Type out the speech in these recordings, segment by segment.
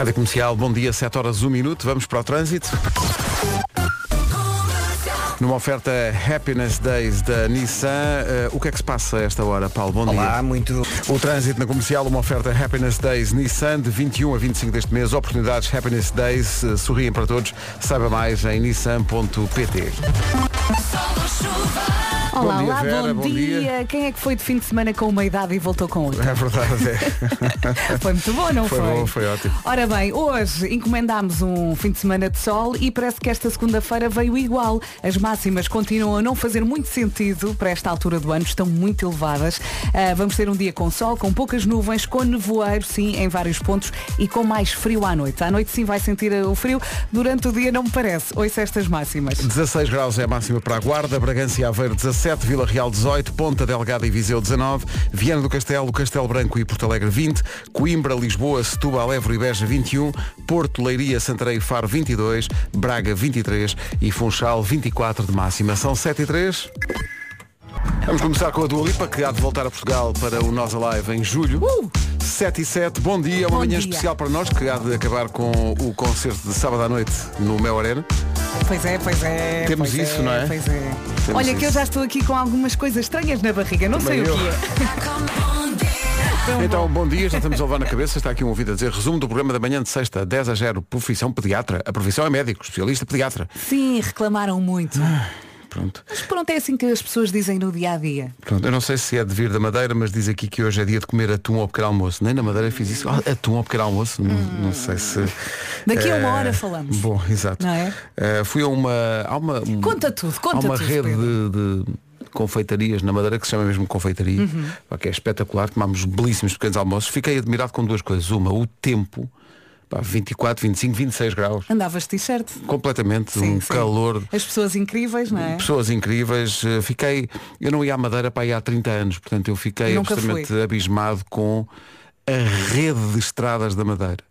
Rádio Comercial, bom dia, 7 horas 1 minuto, vamos para o trânsito. Numa oferta Happiness Days da Nissan, uh, o que é que se passa a esta hora, Paulo? Bom Olá, dia. muito. O trânsito na comercial, uma oferta Happiness Days Nissan de 21 a 25 deste mês. Oportunidades Happiness Days, uh, sorriem para todos. Saiba mais em nissan.pt. Olá, Bom dia, olá, Vera, bom, bom dia. dia. Quem é que foi de fim de semana com uma idade e voltou com outra? É verdade, é. Foi muito bom, não Foi foi? bom, foi ótimo. Ora bem, hoje encomendámos um fim de semana de sol e parece que esta segunda-feira veio igual. As máximas continuam a não fazer muito sentido para esta altura do ano, estão muito elevadas. Ah, vamos ter um dia com sol, com poucas nuvens, com nevoeiro, sim, em vários pontos e com mais frio à noite. À noite sim vai sentir o frio, durante o dia não me parece. Ouça estas máximas. 16 graus é a máxima para a Guarda, Bragança e Aveiro 17, Vila Real 18, Ponta Delgada e Viseu 19, Viana do Castelo, Castelo Branco e Porto Alegre 20, Coimbra, Lisboa, Setúbal, Évora e Beja 21, Porto, Leiria, Santarém e Faro 22, Braga 23 e Funchal 24 de máxima. São 7 e 3. Vamos começar com a Dua Lipa, que há de voltar a Portugal para o Nós Alive em julho. 7 e 7, bom dia, uma Bom manhã dia. especial para nós, que há de acabar com o concerto de sábado à noite no Mel Arena. Pois é, pois é. Temos pois isso, não é? Pois é. Temos Olha que eu isso. já estou aqui com algumas coisas estranhas na barriga, não sei Também o que eu. é. Tão Então, bom. dia, já estamos a levar na cabeça, está aqui um ouvido a dizer, resumo do programa da manhã de sexta, 10 a 0, profissão pediatra. A profissão é médico, especialista pediatra. Sim, reclamaram muito. Pronto. Mas pronto, é assim que as pessoas dizem no dia a dia. Pronto, eu não sei se é de vir da Madeira, mas diz aqui que hoje é dia de comer atum ao pequeno almoço. Nem na Madeira fiz isso. Ah, atum ao pequeno almoço? Não, não sei se. Daqui a uma Eh, hora falamos. Bom, exato. Não é? Eh, fui a uma. Há uma um- Conta tudo, conta Há uma tudo, rede Pedro. de, de confeitarias na Madeira que se chama mesmo confeitaria, Uhum. que é espetacular, tomámos belíssimos pequenos almoços. Fiquei admirado com duas coisas. Uma, o tempo, pá, 24, 25, 26 graus. Andavas de t-shirt. Completamente, Sim, um sim. calor. As pessoas incríveis, não é? Pessoas incríveis, Eh, fiquei, eu não ia à Madeira para ir há 30 anos, portanto eu fiquei absolutamente abismado com a rede de estradas da Madeira.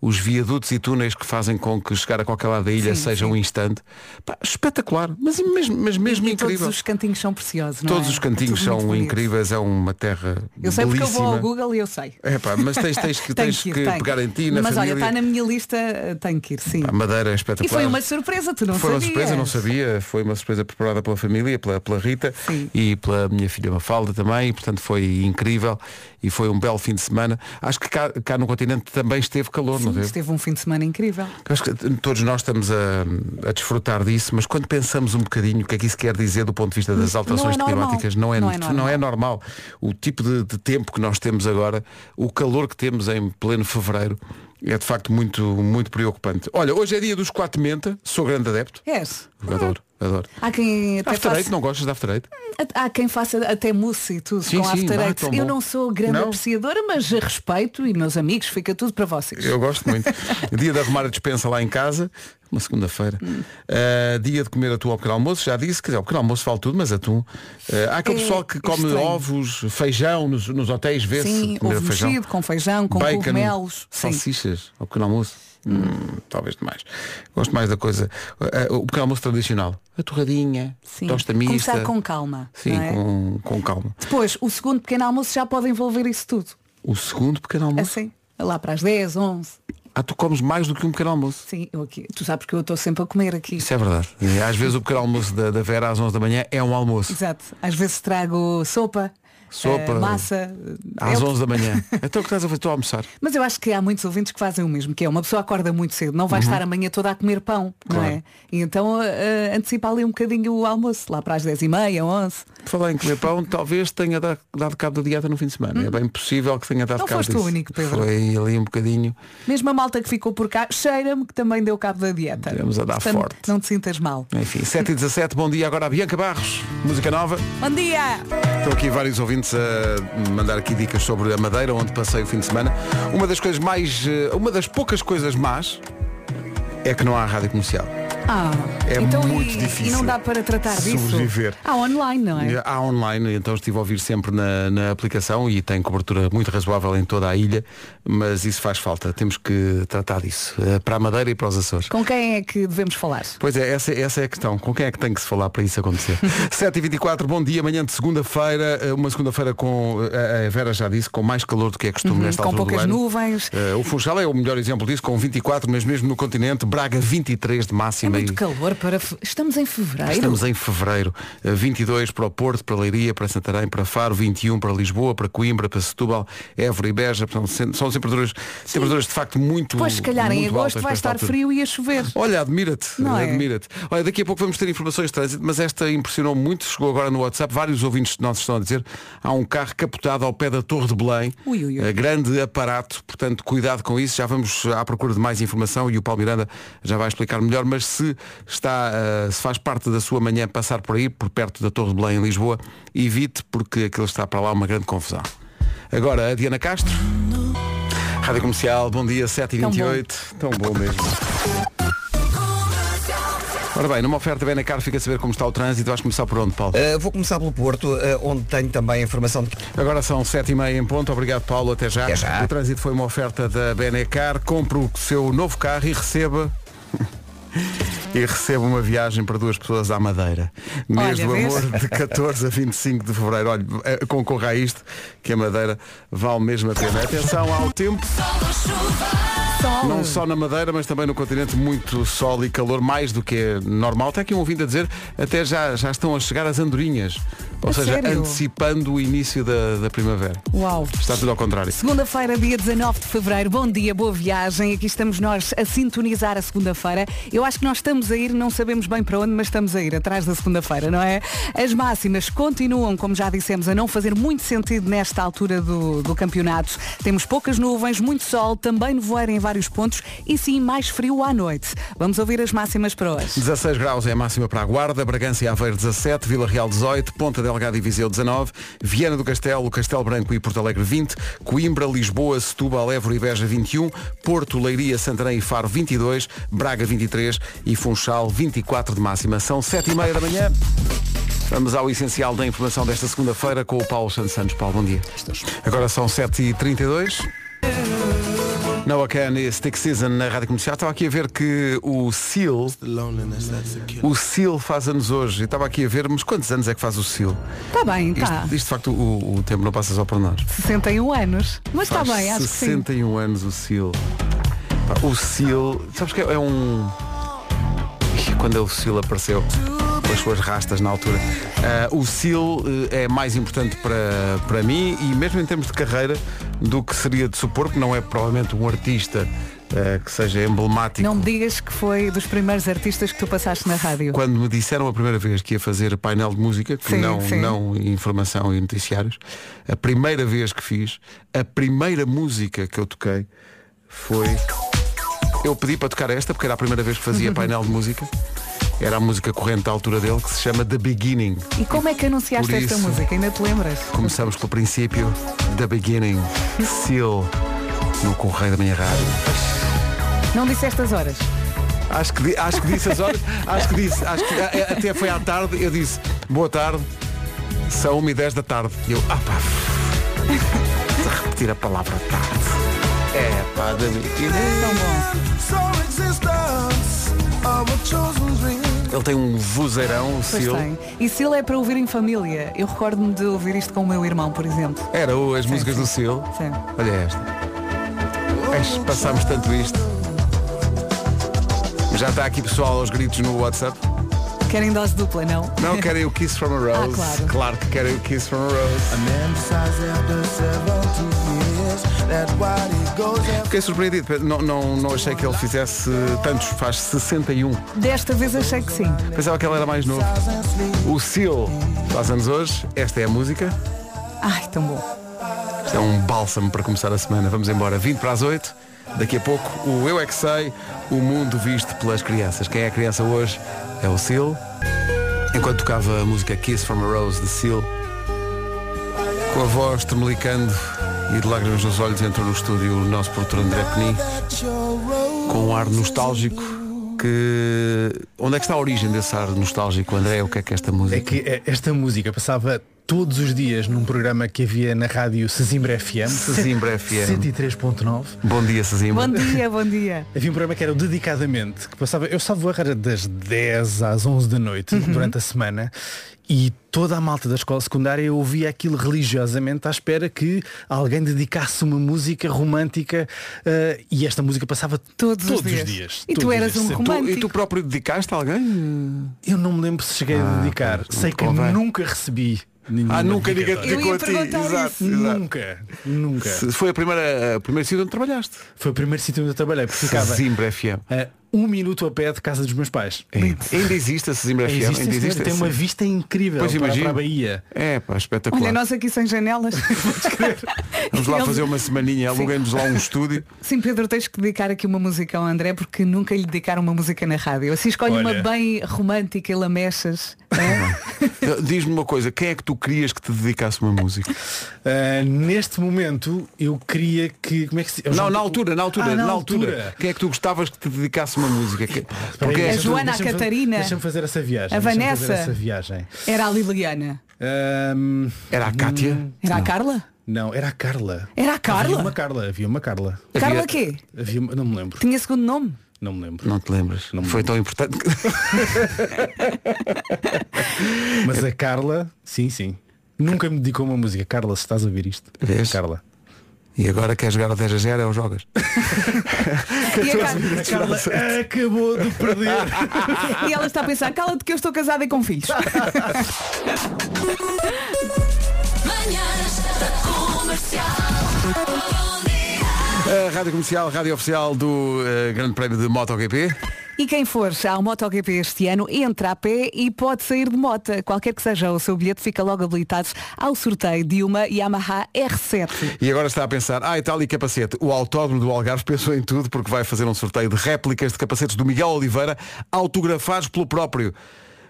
Os viadutos e túneis que fazem com que chegar a qualquer lado da ilha Sim, seja sim. um instante. Pá, espetacular, mas mesmo, mas mesmo e incrível. todos os cantinhos são preciosos, não Todos é? os cantinhos É são incríveis, é uma terra Eu sei porque eu belíssima. vou ao Google e eu sei. É pá, mas tens, tens que, tens que, ir, tenho. pegar em ti, na Mas olha, família. está na minha lista, tenho que ir, sim. A Madeira é E espetacular. foi uma surpresa, tu não Foi uma sabias. surpresa, não sabia. Foi uma surpresa preparada pela família, pela, pela Rita Sim. e pela minha filha Mafalda também. E, portanto, foi incrível e foi um belo fim de semana. Acho que cá, cá no continente também esteve calor, não Sim, teve? esteve um fim de semana incrível. Acho que todos nós estamos a, a desfrutar disso, mas quando pensamos um bocadinho o que é que isso quer dizer do ponto de vista das alterações é normal. climáticas, não é, Não é não é normal. O tipo de, de tempo que nós temos agora, o calor que temos em pleno fevereiro, é de facto muito, muito preocupante. Olha, hoje é dia dos quatro menta, sou grande adepto. És. Adoro, adoro. Há quem até After Eight, faça, não gostas de After Eight? há quem faça até mousse e tudo Sim, com sim, After vai, Eight. Eu não sou grande Não? apreciadora, mas respeito e meus amigos, fica tudo para vocês. Eu gosto muito. dia de arrumar a despensa lá em casa, uma segunda-feira. Hum. Uh, dia de comer atum ao pequeno almoço, já disse, quer dizer, ao pequeno almoço vale tudo, mas atum. Uh, há aquele É pessoal que come estranho. ovos, feijão nos, nos hotéis, vê-se. Sim, ovo feijão. mexido, com feijão, com Bacon, cogumelos. Salsichas ao pequeno almoço. Hum, talvez demais. Gosto mais da coisa. uh, o pequeno almoço tradicional. A torradinha, Sim. tosta mista. Começar com calma. Sim, é? com, com calma. Depois, o segundo pequeno almoço já pode envolver isso tudo. O segundo pequeno almoço. Assim, lá para as 10, 11. Ah, tu comes mais do que um pequeno almoço. Sim, eu aqui. Tu sabes que eu estou sempre a comer aqui. Isso é verdade. E às vezes o pequeno almoço da, da Vera às 11 da manhã é um almoço. Exato. Às vezes trago sopa, Sopa. eh, massa. Às É o- 11 da manhã. Então o que estás a fazer? Estou a almoçar. Mas eu acho que há muitos ouvintes que fazem o mesmo, que é uma pessoa acorda muito cedo, não vai estar a manhã toda a comer pão, não Uhum. Claro. é? E então eh, antecipa ali um bocadinho o almoço, lá para as 10 e meia, 11. Por falar em comer pão, talvez tenha da- dado cabo da dieta no fim de semana. É bem possível que tenha dado Hum. Não cabo foste o disso. único, Pedro. Foi ali um bocadinho. Mesmo a malta que ficou por cá, cheira-me que também deu cabo da dieta. Tivemos a dar Portanto, forte. Não te sintas mal. Enfim, 7 e 17 bom dia agora a Bianca Barros. Música nova. Bom dia! Estão aqui vários ouvintes a mandar aqui dicas sobre a Madeira, onde passei o fim de semana. Uma das coisas mais. eh, Uma das poucas coisas más é que não há rádio comercial. Ah, É então muito e, difícil E não dá para tratar disso? sobreviver. Ah, online, não é? Há online, então estive a ouvir sempre na, na aplicação e tem cobertura muito razoável em toda a ilha, mas isso faz falta. Temos que tratar disso. eh, Para a Madeira e para os Açores. Com quem é que devemos falar? Pois é, essa, essa é a questão. Com quem é que tem que se falar para isso acontecer? 7h24, bom dia, amanhã de segunda-feira, eh, uma segunda-feira com, eh, a Vera já disse, com mais calor do que é costume nesta com altura do poucas nuvens. O Funchal é o melhor exemplo disso, com 24, mas mesmo no continente, Braga 23 de É máxima. muito e- calor para. Estamos em fevereiro. Estamos em fevereiro. Eh, 22 para o Porto, para Leiria, para Santarém, para Faro, 21 para Lisboa, para Coimbra, para Setúbal, Évora e Beja. Sen- são temperaturas, temperaturas de facto muito Pois se calhar em agosto vai estar frio e a chover. Olha, admira-te, é? admira-te. Olha, daqui a pouco vamos ter informações de trânsito, mas esta impressionou muito, chegou agora no WhatsApp, vários ouvintes nossos estão a dizer, há um carro capotado ao pé da Torre de Belém, Ui, ui, ui. Eh, grande aparato, portanto, cuidado com isso, já vamos à procura de mais informação e o Paulo Miranda já vai explicar melhor, mas se está, eh, se faz parte da sua manhã passar por aí, por perto da Torre de Belém em Lisboa, evite, porque aquilo está para lá uma grande confusão. Agora, a Diana Castro. Rádio Comercial, bom dia, 7h28. Tão bom mesmo. Ora bem, numa oferta Benacar fica a saber como está o trânsito. Vais começar por onde, Paulo? Uh, vou começar pelo Porto, uh, onde tenho também a informação de que Agora são 7h30 em ponto. Obrigado, Paulo. Até já. Até já. O trânsito foi uma oferta da Benacar. Compre o seu novo carro e receba. E receba uma viagem para duas pessoas à Madeira. Mês do amor de 14 a 25 de Fevereiro. Olha, eh, concorra a isto, que a Madeira vale mesmo a pena. Atenção ao tempo. Sol. Não só na Madeira, mas também no continente, muito sol e calor, mais do que é normal. Até aqui um ouvindo a dizer, até já, já estão a chegar as andorinhas. Ou A seja, sério? antecipando o início da, da primavera. Uau. Está tudo ao contrário. Segunda-feira, dia 19 de Fevereiro. Bom dia, boa viagem. Aqui estamos nós a sintonizar a segunda-feira. Eu acho que nós estamos a ir, não sabemos bem para onde, mas estamos a ir atrás da segunda-feira, não é? As máximas continuam, como já dissemos, a não fazer muito sentido nesta altura do, do campeonato. Temos poucas nuvens, muito sol, também nevoeiro em vários pontos e sim mais frio à noite. Vamos ouvir as máximas para hoje. 16 graus é a máxima para a Guarda, Bragança e Aveiro 17, Vila Real 18, Ponta Delgada e Viseu 19, Viana do Castelo, Castelo Branco e Porto Alegre 20, Coimbra, Lisboa, Setúbal, Évora e Beja 21, Porto, Leiria, Santarém e Faro 22, Braga 23 e Funchal 24 de máxima. São 7 e meia da manhã. Vamos ao essencial da informação desta segunda-feira com o Paulo Santos Santos. Paulo, bom dia. Agora são 7h32. Noah Can e Stick Season na Rádio Comercial. Estava aqui a ver que o Seal, o Seal faz anos hoje. Estava aqui a ver, mas quantos anos é que faz o Seal? Está bem, Isto, está. isto, de facto, o, o tempo não passa só por nós. 61 anos. Mas está bem, acho que sim. 61 anos o Seal. O Seal, sabes que é é um. Quando o Seal apareceu com as suas rastas na altura. ah, o Seal eh, é mais importante para, para mim e mesmo em termos de carreira do que seria de supor, que não é provavelmente um artista eh, que seja emblemático. Não me digas que foi dos primeiros artistas que tu passaste na rádio. Quando me disseram a primeira vez que ia fazer painel de música, que Sim, não, sim. não informação e noticiários, a primeira vez que fiz, a primeira música que eu toquei foi. Eu pedi para tocar esta, porque era a primeira vez que fazia painel de música. Era a música corrente da altura dele, que se chama The Beginning. E como é que anunciaste Por esta isso- música? Ainda te lembras? Começamos pelo princípio, The Beginning, Seal, no Correio da Minha Rádio. Não disse estas horas. Acho que, acho que disse as horas, acho que disse, acho que a- a- até foi à tarde, eu disse, boa tarde, são 1 e 10 da tarde. E eu, ah pá, repetir a palavra tarde. É pá, da Tão bom. Ele tem um vozeirão, o Pois Seal. tem. E ele é para ouvir em família, eu recordo-me de ouvir isto com o meu irmão, por exemplo. Era o- as músicas sim. do Seal. Sim. Olha esta. Passámos tanto isto. Já está aqui pessoal aos gritos no WhatsApp. Querem dose dupla, não? Não querem o Kiss from a Rose. Ah, claro. que querem o Kiss from a Rose. Fiquei surpreendido. Não, não, não achei que ele fizesse tantos. Faz 61. Desta vez achei que sim. Pensava que ele era mais novo. O Seal faz anos hoje. Esta é a música. Ai, tão bom. Isto é um bálsamo para começar a semana. Vamos embora. 20 para as 8. Daqui a pouco o Eu É Que Sei, o mundo visto pelas crianças. Quem é a criança hoje é o Seal. Enquanto tocava a música Kiss from a Rose de Seal, com a voz tremelicando e de lágrimas nos olhos entrou no estúdio o nosso produtor André Peni, com um ar nostálgico que. Onde é que está a origem desse ar nostálgico, André? O que é que é esta música? É que eh, esta música passava todos os dias num programa que havia na rádio Sesimbra FM. Sesimbra FM. 103.9. Bom dia, Sesimbra. Bom dia, bom dia. Havia um programa que era o Dedicadamente, que passava, eu salvo era das 10 às 11 da noite, Uhum. durante a semana, e toda a malta da escola secundária eu ouvia aquilo religiosamente à espera que alguém dedicasse uma música romântica eh, e esta música passava Todos, todos os dias. E todos tu os eras dias, um sempre. Tu- romântico. e tu próprio dedicaste a alguém? Eu não me lembro se cheguei a dedicar. pois, Sei que convém. nunca recebi nenhuma Ah, nunca ninguém dedicou ia a ti. Exato. Nunca, nunca. Se Foi a primeira, o primeiro sítio onde trabalhaste. Foi o primeiro sítio onde eu trabalhei, porque ficava Sesimbra FM. a um minuto a pé de casa dos meus pais. Ainda existe a Sesimbra FM? Existe, Ainda existe tem uma vista incrível Pois para, para a Bahia. É, pá, espetacular. Olha, nós aqui sem janelas. Vamos lá fazer uma semaninha, aluguem-nos lá um estúdio. Sim, Pedro, tens que dedicar aqui uma música ao André porque nunca lhe dedicaram uma música na rádio. Assim escolhe Olha. uma bem romântica e lamechas. é? Diz-me uma coisa, quem é que tu querias que te dedicasse uma música? Ah, neste momento eu queria que. Como é que se... Não, na altura, na altura, Ah, na, altura. Quem é que tu gostavas que te dedicasse uma música? Que- Porque A Joana, a Catarina. Deixa-me fazer essa viagem. A Vanessa. essa viagem. Era a Liliana. Ahm, era a Cátia? Era a Carla? não, era a Carla. Era a Carla? Havia uma Carla, havia uma Carla. Carla quê? Havia uma- Não me lembro. Tinha segundo nome? Não me lembro. Não te lembras? Não Foi lembro. tão importante. que- Mas a Carla, sim, sim. Nunca me dedicou uma música. Carla, se estás a ver isto. Vês? Carla. E agora queres jogar a 10 a 0 é ou jogas? E, a Carla- A Carla acabou de perder. e ela está a pensar, cala-te que eu estou casada e com filhos. A Rádio Comercial, Rádio Oficial do eh, Grande Prémio de MotoGP. E quem for ao MotoGP este ano entra a pé e pode sair de moto. Qualquer que seja o seu bilhete, fica logo habilitado ao sorteio de uma Yamaha R7. E agora está a pensar, ah, e tal e capacete. O Autódromo do Algarve pensou em tudo porque vai fazer um sorteio de réplicas de capacetes do Miguel Oliveira autografados pelo próprio.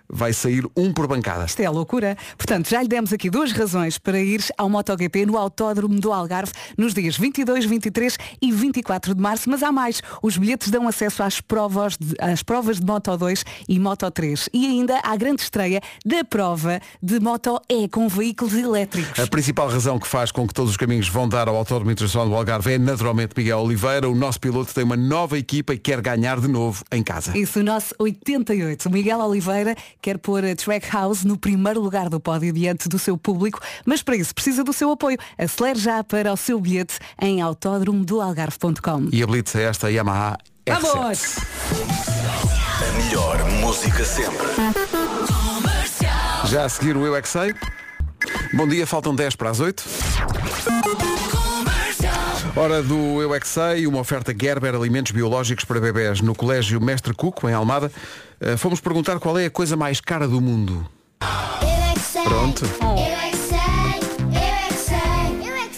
Vai sair um por bancada. Isto é loucura. Portanto, já lhe demos aqui duas razões para ir ao MotoGP no Autódromo do Algarve nos dias 22, 23 e 24 de março. Mas há mais. Os bilhetes dão acesso às provas de, às provas de Moto 2 e Moto 3. E ainda à grande estreia da prova de Moto E com veículos elétricos. A principal razão que faz com que todos os caminhos vão dar ao Autódromo Internacional do Algarve é naturalmente Miguel Oliveira. O nosso piloto tem uma nova equipa e quer ganhar de novo em casa. Isso, o nosso 88. O Miguel Oliveira quer pôr a Trackhouse no primeiro lugar do pódio diante do seu público, mas para isso precisa do seu apoio. Acelere já para o seu bilhete em autódromodoalgarve.com. E habilite-se a esta Yamaha R7. Vamos! A melhor música sempre. Já a seguir o Eu É Que Sei. Bom dia, faltam 10 para as 8. Hora do Eu É Que Sei, uma oferta Gerber Alimentos Biológicos para bebés no Colégio Mestre Cuco, em Almada. Eh, Fomos perguntar qual é a coisa mais cara do mundo. Pronto.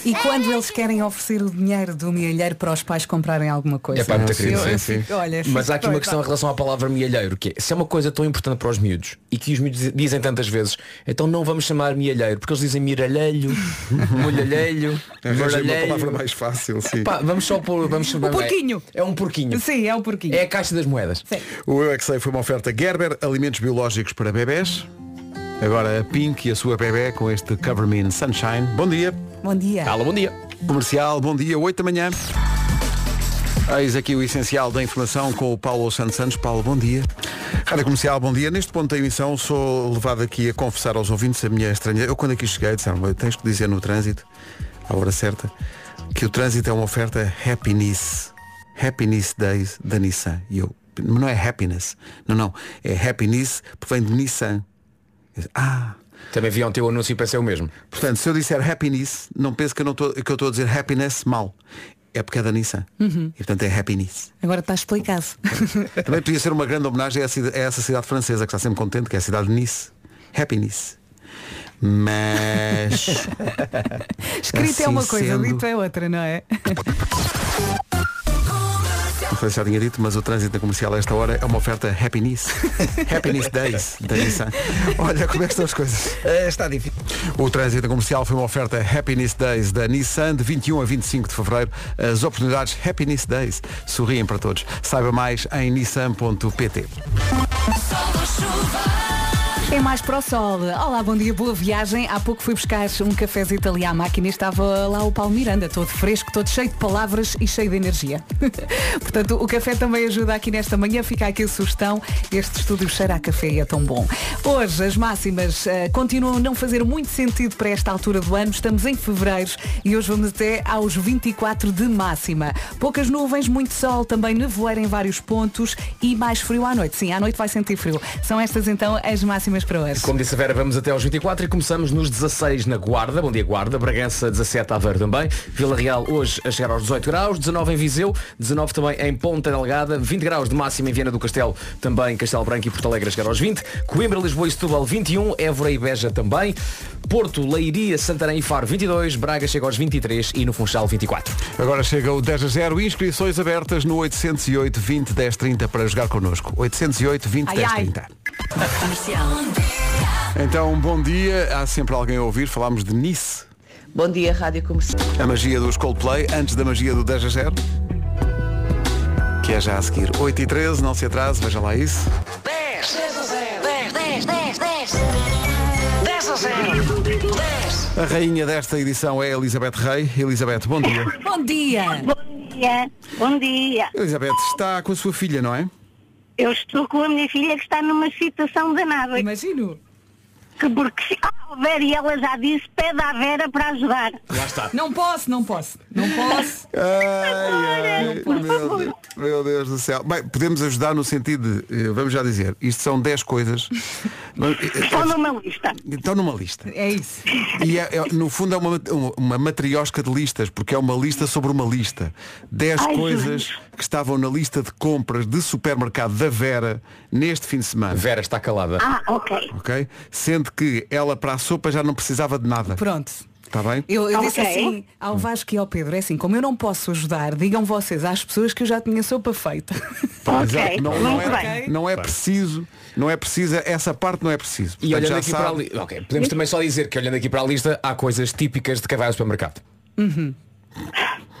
E quando eles querem oferecer o dinheiro do mielheiro para os pais comprarem alguma coisa? É pá, muito querido, sim, fico- olha, Mas há aqui uma questão em relação à palavra mielheiro, que é, se é uma coisa tão importante para os miúdos e que os miúdos dizem tantas vezes, então não vamos chamar mielheiro, porque eles dizem miralheiro, molhalheiro, Arranja uma palavra mais fácil, sim. Pá, vamos só pôr. Vamos, O porquinho. É, é um porquinho. Sim, é o porquinho. É a caixa das moedas. Sim. O Eu É Que Sei foi uma oferta Gerber Alimentos Biológicos para bebés. Agora a Pink e a sua bebé com este Cover Me in Sunshine. Bom dia. Bom dia. Alô, bom dia. Comercial, bom dia, 8 da manhã. Eis aqui o essencial da informação com o Paulo Santos Santos. Paulo, bom dia. Rádio Comercial, bom dia. Neste ponto da emissão sou levado aqui a confessar aos ouvintes a minha estranha. Eu quando aqui cheguei disseram, tens que dizer no trânsito, à hora certa, que o trânsito é uma oferta Happiness. Happiness Days da Nissan. E eu, não é happiness. Não, não. É happiness porque vem de Nissan. Eu Ah, Também vi ontem o anúncio e pensei o mesmo. Portanto, se eu disser happiness, não pense que eu não estou que eu estou a dizer happiness mal. É porque é da Nissan. E portanto é happiness. Agora está explicado. Também podia ser uma grande homenagem a essa, a essa cidade francesa que está sempre contente, que é a cidade de Nice. Happiness. Mas Escrito é uma Assim coisa, sendo- dito é outra, não é? Não sei se já tinha dito, mas o trânsito na comercial a esta hora é uma oferta Happiness. Happiness Days da Nissan. Olha como é que estão as coisas. Eh, está difícil. O trânsito comercial foi uma oferta Happiness Days da Nissan de 21 a 25 de fevereiro. As oportunidades Happiness Days sorriem para todos. Saiba mais em nissan.pt. É mais para o sol. Olá, bom dia, boa viagem. Há pouco fui buscar um cafezito ali à máquina e estava lá o Paulo Miranda, todo fresco, todo cheio de palavras e cheio de energia. Portanto, o café também ajuda aqui nesta manhã. Fica aqui a sugestão. Este estúdio cheira a café e é tão bom. Hoje as máximas eh, continuam a não fazer muito sentido para esta altura do ano. Estamos em fevereiro e hoje vamos até aos 24 de máxima. Poucas nuvens, muito sol, também nevoeiro em vários pontos e mais frio à noite. Sim, à noite vai sentir frio. São estas então as máximas para hoje. Como disse a Vera, vamos até aos 24 e começamos nos 16 na Guarda. Bom dia, Guarda. Bragança, 17 Aveiro também. Vila Real hoje a chegar aos 18 graus. 19 em Viseu. 19 também em Ponta Delgada. 20 graus de máxima em Viana do Castelo. Também Castelo Branco e Porto Alegre a chegar aos 20. Coimbra, Lisboa e Setúbal 21. Évora e Beja também. Porto, Leiria, Santarém e Faro 22. Braga chega aos 23 e no Funchal 24. Agora chega o 10 a 0. Inscrições abertas no 808 20 10 30 para jogar connosco. 808 20 Ai, 10 ai. 30. Então, bom dia. Há sempre alguém a ouvir. Falámos de Nice. Bom dia, Rádio Comercial. A magia dos Coldplay, antes da magia do 10 a 0. Que é já a seguir. 8 e 13, não se atrase, veja lá isso. 10, 10 a 0, 10, 10, 10, 10, 10 a 0, 10. A rainha desta edição é Elizabeth Rei. Elizabeth, bom dia. Bom dia! Bom dia, bom dia. Elizabeth está com a sua filha, não é? Eu estou com a minha filha que está numa situação danada. Imagino. Que porque ah, Vera, e ela já disse, pede à Vera para ajudar. Lá está. Não posso, não posso. Não posso. Ai, ai, meu, Deus, meu Deus do céu. Bem, podemos ajudar no sentido de, eh, vamos já dizer, isto são 10 coisas. Estão numa lista. Estão numa lista. É isso. E é- é- no fundo é uma, uma, matriosca de listas, porque é uma lista sobre uma lista. 10 Ai, coisas Jesus. que estavam na lista de compras de supermercado da Vera neste fim de semana. Vera está calada. Ah, ok. Ok? Sendo que ela para a sopa já não precisava de nada. Pronto. Está bem? Eu, eu disse Ok. assim ao Vasco e ao Pedro, é assim, como eu não posso ajudar, digam vocês às pessoas que eu já tinha sopa feita. Ok, Exato. Não, não muito é, bem. não é preciso, não é preciso, essa parte não é preciso. E olhando aqui sabe- para a lista. Ok, podemos também só dizer que olhando aqui para a lista há coisas típicas de quem vai ao supermercado.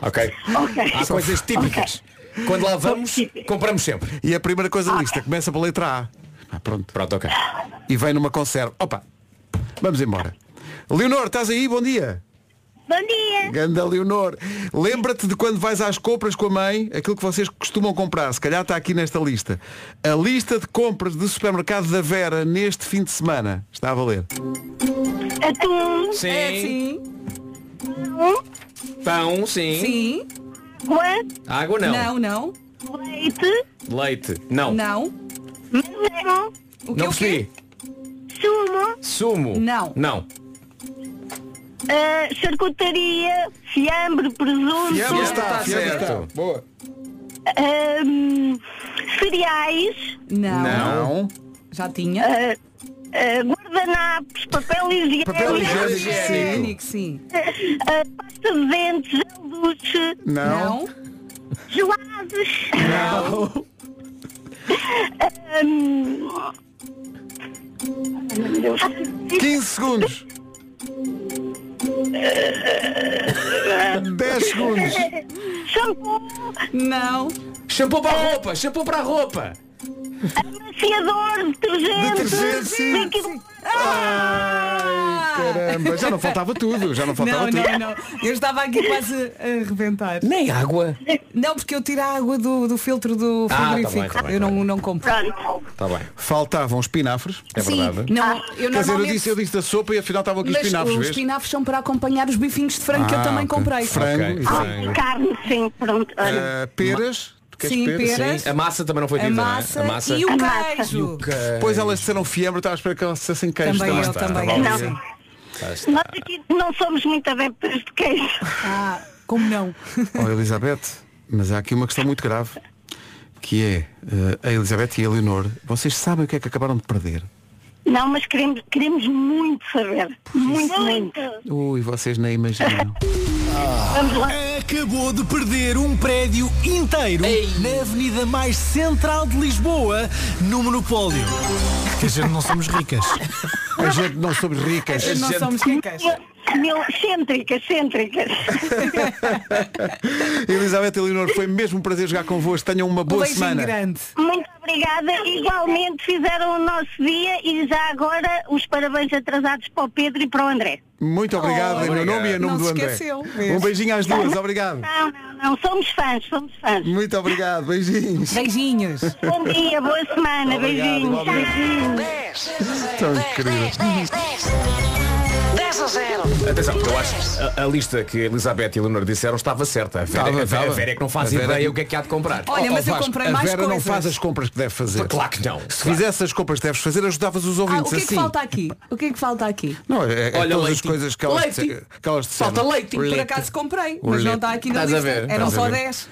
Ok? Ok. Há coisas típicas. Quando lá vamos, compramos sempre. E a primeira coisa da lista começa pela letra A. Ah, pronto. Pronto, ok. E vem numa conserva. Opa, vamos embora. Leonor, estás aí? Bom dia. Bom dia. Ganda Leonor. Lembra-te de quando vais às compras com a mãe, aquilo que vocês costumam comprar, se calhar está aqui nesta lista. A lista de compras de supermercado da Vera neste fim de semana. Está a valer. Atum, Sim. É sim. Pão, sim. Sim. água, Água não. Não, não. leite, Leite. Não. Não. O que Não o quê? percebi. Sumo, Sumo. Não. Não. ah, charcutaria, fiambre, presunto, Fiambre está, está, fiambre certo. está. Boa. cereais, Não. Não. Já tinha. ah, ah, guardanapos, papel higiênico, Papel higiênico. Sim. ah, pasta de dentes, gel duche, Não. Não. gelados, Não. ahm, ai, meu Deus. 15 segundos. 10 segundos. shampoo, Não. Shampoo para a roupa. Shampoo para a roupa. amaciador, detergente, Detergente, sim. líquido- Ai, caramba. Já não faltava tudo. Já não faltava Não, tudo. não, não. Eu estava aqui quase a arrebentar. Nem água. Não, porque eu tiro a água do, do filtro do Ah, tá frigorífico. bem, tá bem, eu tá não, não compro. Pronto. Está bem. Faltavam espinafres. É Sim, verdade. não, eu Quer dizer, eu normalmente... disse, eu disse da sopa e afinal estavam aqui Mas espinafres, os vês? espinafres são para acompanhar os bifinhos de frango que eu Ah, também comprei. Frango, Ok. exato. Ah, carne, sim, pronto. Olha. Ah, peras. Sim, peras? peras. Sim. A massa também não foi A dita, massa, não é? A massa. e o A massa. queijo. Depois elas disseram fiambre, estava a esperar que elas dissessem queijo. Também eu, está, também estava Nós aqui não somos muito adeptos de queijo. Ah, como não? Oh, Elizabeth, mas há aqui uma questão muito grave, que é eh, a Elizabeth e a Leonor, vocês sabem o que é que acabaram de perder? Não, mas queremos, queremos muito saber. Muito, muito. Ui, vocês nem imaginam. Vamos lá. acabou de perder um prédio inteiro na avenida mais central de Lisboa, no Monopólio. Que a gente não somos ricas. A gente não somos ricas. Não somos ricas. Mil... Cêntricas, cêntricas. Elizabeth Eleonor, foi mesmo um prazer jogar convosco. Tenham uma boa semana. Grande. Muito obrigada. Igualmente fizeram o nosso dia e já agora os parabéns atrasados para o Pedro e para o André. Muito obrigado oh, em meu nome e em nome do André. Esqueceu, um beijinho às duas, obrigado. Não, não, não, somos fãs, somos fãs. Muito obrigado, beijinhos. Beijinhos. Bom dia, boa semana, obrigado, beijinhos. Beijinhos. Tão incrível. 3 a 0. Atenção, eu acho a, a lista que Elizabeth e Leonor disseram estava certa. A Vera, Tava, a Vera, a Vera é que não faz A Vera- ideia é o que é que há de comprar. Olha, oh, oh, mas eu comprei mais A Vera não faz as compras que deve fazer. Claro que não. Se fizesse as compras que deves fazer, ajudavas os Ah, o que é que assim. falta aqui? O que é que falta aqui? Não, é, é Olha, todas as coisas que elas, Leite. que elas disseram. Falta leite. Por acaso comprei, mas não está aqui na lista. Eram só 10.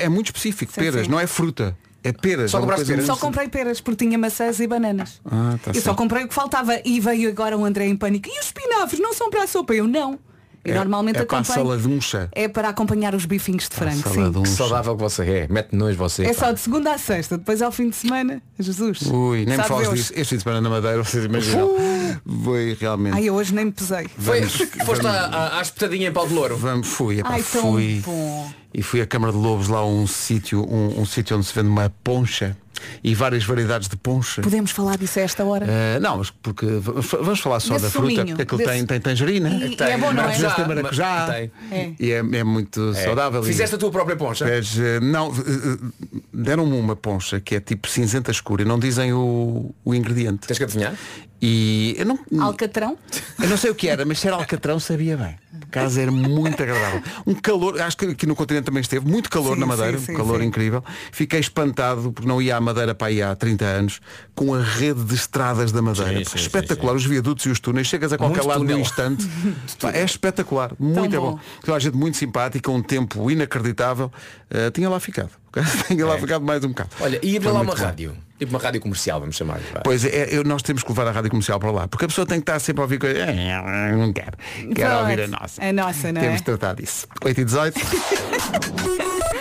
É muito específico, peras, não é fruta. É peras. Só é compraste peras? Só comprei peras porque tinha maçãs e bananas. Ah, tá eu só comprei o que faltava e veio agora o André em pânico. E os espinafres não são para a sopa? Eu não. E É- normalmente é para a acompanho. saladuncha. É para acompanhar os bifinhos de frango. Sim. Que saudável que você é. Mete nojo você. É pá. só de segunda a sexta, depois ao fim de semana, Jesus. Ui, nem me Sabe falas Deus. disso. Este fim de semana na Madeira, vocês imaginam. Foi realmente. Ai, eu hoje nem me pesei. Foi, Vamos- foste à, à, à espetadinha em pau de louro. Vamos, fui, epá, Ai, tão fui. bom. E fui à Câmara de Lobos, lá um sítio, um, um sítio onde se vende uma poncha e várias variedades de poncha. Podemos falar disso a esta hora? Eh, não, mas porque vamos falar só Desse da fruta, suminho, porque aquilo desse- tem, tem tangerina. E- e é bom, não é? Tem Maracujá, tem. É. E é, é muito saudável. e- Fizeste a tua própria poncha? Pés, eh, não, eh, deram-me uma poncha que é tipo cinzenta escura e não dizem o, o ingrediente. Tens que adivinhar? E eu não, Alcatrão? eu não sei o que era, mas se era alcatrão sabia bem. Por acaso era muito agradável. Um calor, acho que aqui no continente também esteve, muito calor Sim, na Madeira, sim, sim, um calor sim. incrível. Fiquei espantado porque não ia à Madeira para aí há 30 anos, com a rede de estradas da Madeira. Sim, sim, espetacular, os viadutos e os túneis, chegas a qualquer Muito lado túnel. num instante. É espetacular, muito é bom. bom. Toda a gente muito simpática, um tempo inacreditável. Eh, tinha lá ficado. tinha lá ficado mais um bocado. Olha, e ir lá uma bom. rádio. Tipo uma rádio comercial, vamos chamar. pá. Pois é, eu- nós temos que levar a rádio comercial para lá, porque a pessoa tem que estar sempre a ouvir coisas. "Eh, Não quero. Quero ouvir a nossa. A nossa, não Temos é? de tratar disso. 8 e 18.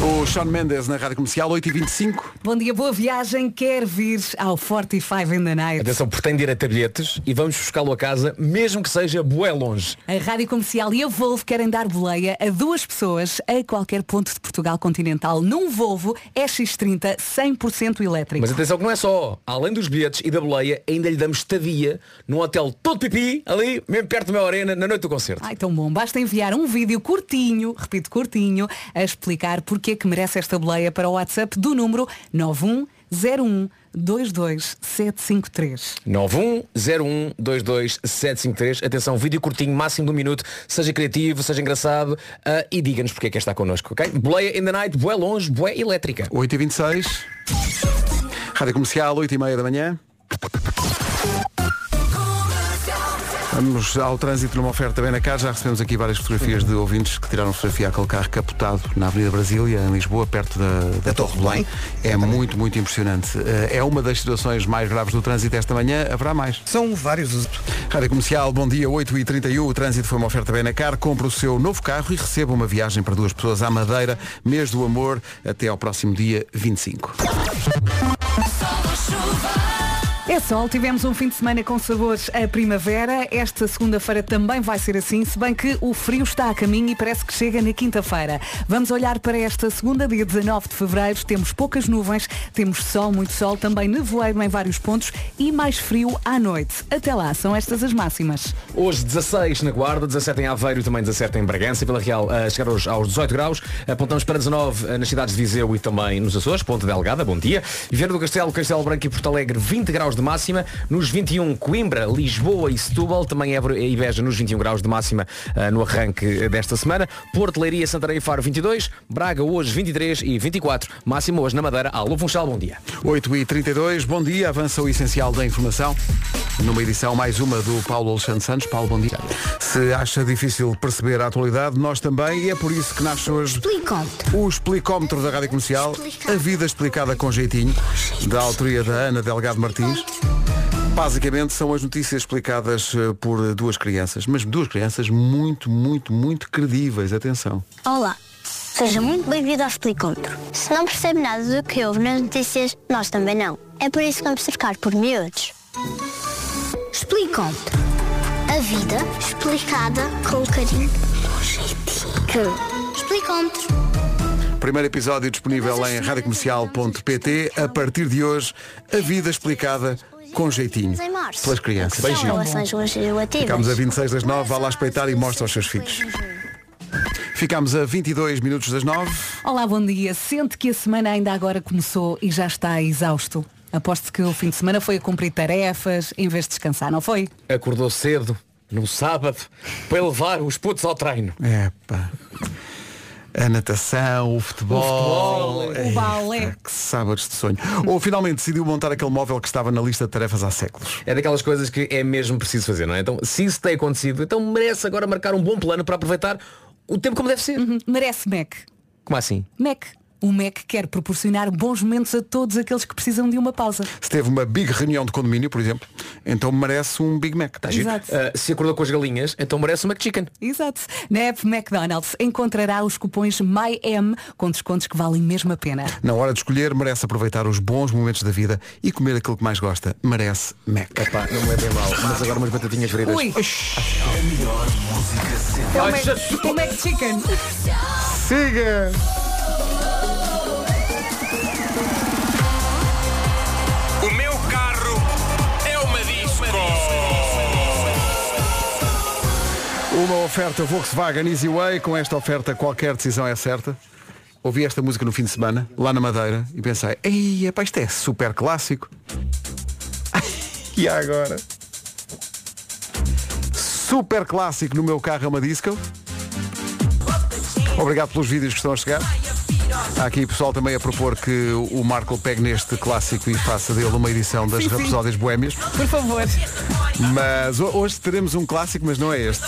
o Sean Mendes na rádio comercial, 8 e 25. Bom dia, boa viagem. Quer vir ao 45 in the night? Atenção, porque tem direito a bilhetes e vamos buscá-lo a casa, mesmo que seja bué longe. A Rádio Comercial e a Volvo querem dar boleia a duas pessoas a qualquer ponto de Portugal continental num Volvo EX30 100% elétrico. Mas atenção que não é só. Além dos bilhetes e da boleia, ainda lhe damos estadia num hotel todo pipi, ali, mesmo perto da minha arena, na noite do concerto. Ai, tão bom. Basta enviar um vídeo curtinho, repito, curtinho, a explicar porque é que merece esta boleia para o WhatsApp do número 9101 22753. 910122753. Atenção, vídeo curtinho, máximo de um minuto. Seja criativo, seja engraçado ah, e diga-nos porque é que está connosco, ok? Boleia in the night, bué longe, bué elétrica. 8 e 26. Rádio comercial, 8 e meia da manhã. Vamos ao trânsito numa oferta bem na casa. Já recebemos aqui várias fotografias de ouvintes que tiraram fotografia àquele carro capotado na Avenida Brasília, em Lisboa, perto da, da Torre de Belém. É muito, muito impressionante. Eh, É uma das situações mais graves do trânsito esta manhã. Haverá mais. São vários os. Rádio Comercial, bom dia, 8h31. O trânsito foi uma oferta bem na car. Compre o seu novo carro e receba uma viagem para duas pessoas à Madeira, mês do amor, até ao próximo dia 25. É sol, tivemos um fim de semana com sabores a primavera. Esta segunda-feira também vai ser assim, se bem que o frio está a caminho e parece que chega na quinta-feira. Vamos olhar para esta segunda, dia 19 de fevereiro. Temos poucas nuvens, temos sol, muito sol, também nevoeiro em vários pontos e mais frio à noite. Até lá, são estas as máximas. Hoje 16 na Guarda, 17 em Aveiro também 17 em Bragança, Vila Real a chegar hoje aos 18 graus, apontamos para 19 eh, nas cidades de Viseu e também nos Açores, Ponta Delgada, bom dia. Viana do Castelo, Castelo Branco e Porto Alegre 20 graus de máxima, nos 21 Coimbra, Lisboa e Setúbal, também Évora e Beja nos 21 graus de máxima eh, no arranque desta semana, Porto, Leiria, Santarém e Faro 22, Braga hoje 23 e 24, máxima hoje na Madeira, Alô Funchal, bom dia. 8h32, bom dia. Avança o essencial da informação. Numa edição mais uma do Paulo Alexandre Santos. Paulo, bom dia. Se acha difícil perceber a atualidade, nós também, e é por isso que nasce hoje o explicómetro da Rádio Comercial, a vida explicada com jeitinho, da autoria da Ana Delgado Martins. Basicamente são as notícias explicadas eh, por duas crianças, mas duas crianças muito, muito, muito credíveis, atenção. Olá, seja muito bem-vindo ao Explicômetro. Se não percebe nada do que houve nas notícias, nós também não. É por isso que vamos trocar por miúdos. Explicômetro. A vida explicada com carinho. Com jeitinho. Explicômetro. Primeiro episódio disponível em radiocomercial.pt. A partir de hoje, a vida explicada com jeitinho pelas crianças. Legislativas. Ficámos a 26 das 9, vá lá espreitar e mostra aos seus filhos. Ficámos a 22 minutos das 9. Olá, bom dia. Sente que a semana ainda agora começou e já está exausto. Aposto que o fim de semana foi a cumprir tarefas em vez de descansar, não foi? Acordou cedo, no sábado, para levar os putos ao treino. É pá. A natação, o futebol. O futebol, Ei, o balé. pá, Que sábados de sonho. Ou finalmente decidiu montar aquele móvel que estava na lista de tarefas há séculos. É daquelas coisas que é mesmo preciso fazer, não é? Então, se isso tem acontecido, então merece agora marcar um bom plano para aproveitar o tempo como deve ser. Merece Mac. Como assim? Mac. O Mac quer proporcionar bons momentos a todos aqueles que precisam de uma pausa. Se teve uma big reunião de condomínio, por exemplo, então merece um Big Mac. Tá? Exato. Ah, se acordou com as galinhas, então merece uma chicken. Exato. Na app McDonald's encontrará os cupons MyM com descontos que valem mesmo a pena. Na hora de escolher, merece aproveitar os bons momentos da vida e comer aquilo que mais gosta. Merece Mac. Epá, não me é bem mal, mas agora umas batatinhas fritas. Ui! É o Mac, o Mac Chicken. Siga! Uma oferta Volkswagen Easy Way. Com esta oferta, qualquer decisão é certa. Ouvi esta música no fim de semana, lá na Madeira, e pensei, ei, epá, isto é super clássico. e agora? Super clássico no meu carro é uma disco. Obrigado pelos vídeos que estão a chegar. Há aqui pessoal também a propor que o Marco pegue neste clássico e faça dele uma edição das Sim. Rapsódias Boémias. Por favor. Mas ho- hoje teremos um clássico, mas não é este.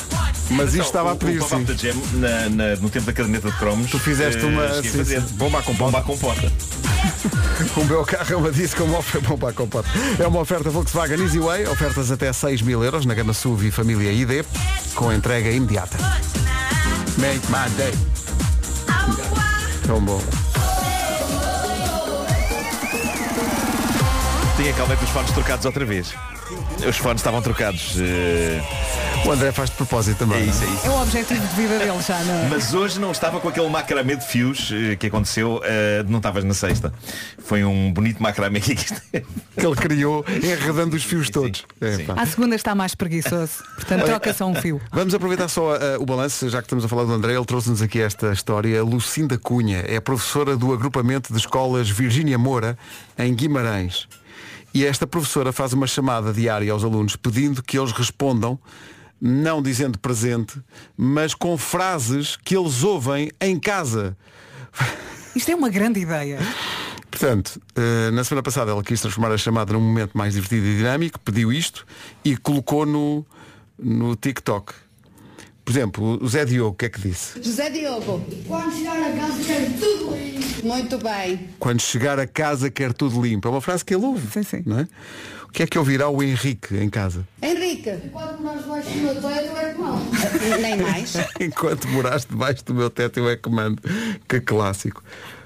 Mas isto estava a pedir, o, sim. pop-up da Jam, na- na- no tempo da caderneta de cromos. Tu fizeste eh, uma- sim. Bomba compota. Bomba à compota. O meu carro é uma disco, uma oferta bom para a compota. É uma oferta Volkswagen Easy Way, ofertas até 6 mil euros na gama SUV e família ID, com entrega imediata. Make my day. Tão bom. Tinha calma com os fones trocados outra vez. Os fones estavam trocados. eh, O André faz de propósito também. É isso, não é isso. É o objetivo de vida dele já, não é? Mas hoje não estava com aquele macramê de fios eh, que aconteceu, eh, não estavas na sexta. Foi um bonito macramê aqui que é. Ele criou enredando os fios todos. É. À segunda está mais preguiçoso. Portanto, troca só um fio. Vamos aproveitar só o balanço, já que estamos a falar do André, ele trouxe-nos aqui esta história. Lucinda Cunha é professora do agrupamento de escolas Virgínia Moura, em Guimarães. E esta professora faz uma chamada diária aos alunos pedindo que eles respondam, não dizendo presente, mas com frases que eles ouvem em casa. Isto é uma grande ideia. Portanto, eh, na semana passada ela quis transformar a chamada num momento mais divertido e dinâmico, pediu isto e colocou no, no TikTok. Por exemplo, o Zé Diogo, o que é que disse? José Diogo. Quando chegar a casa quero tudo limpo. Muito bem. Quando chegar a casa quer tudo limpo. É uma frase que ele ouve. Sim, sim. Não é? O que é que ouvirá o Henrique em casa? Henrique. Quando nós vais no meu teto é que não. Nem mais. Enquanto moraste debaixo do meu teto eu é que mando. Que clássico.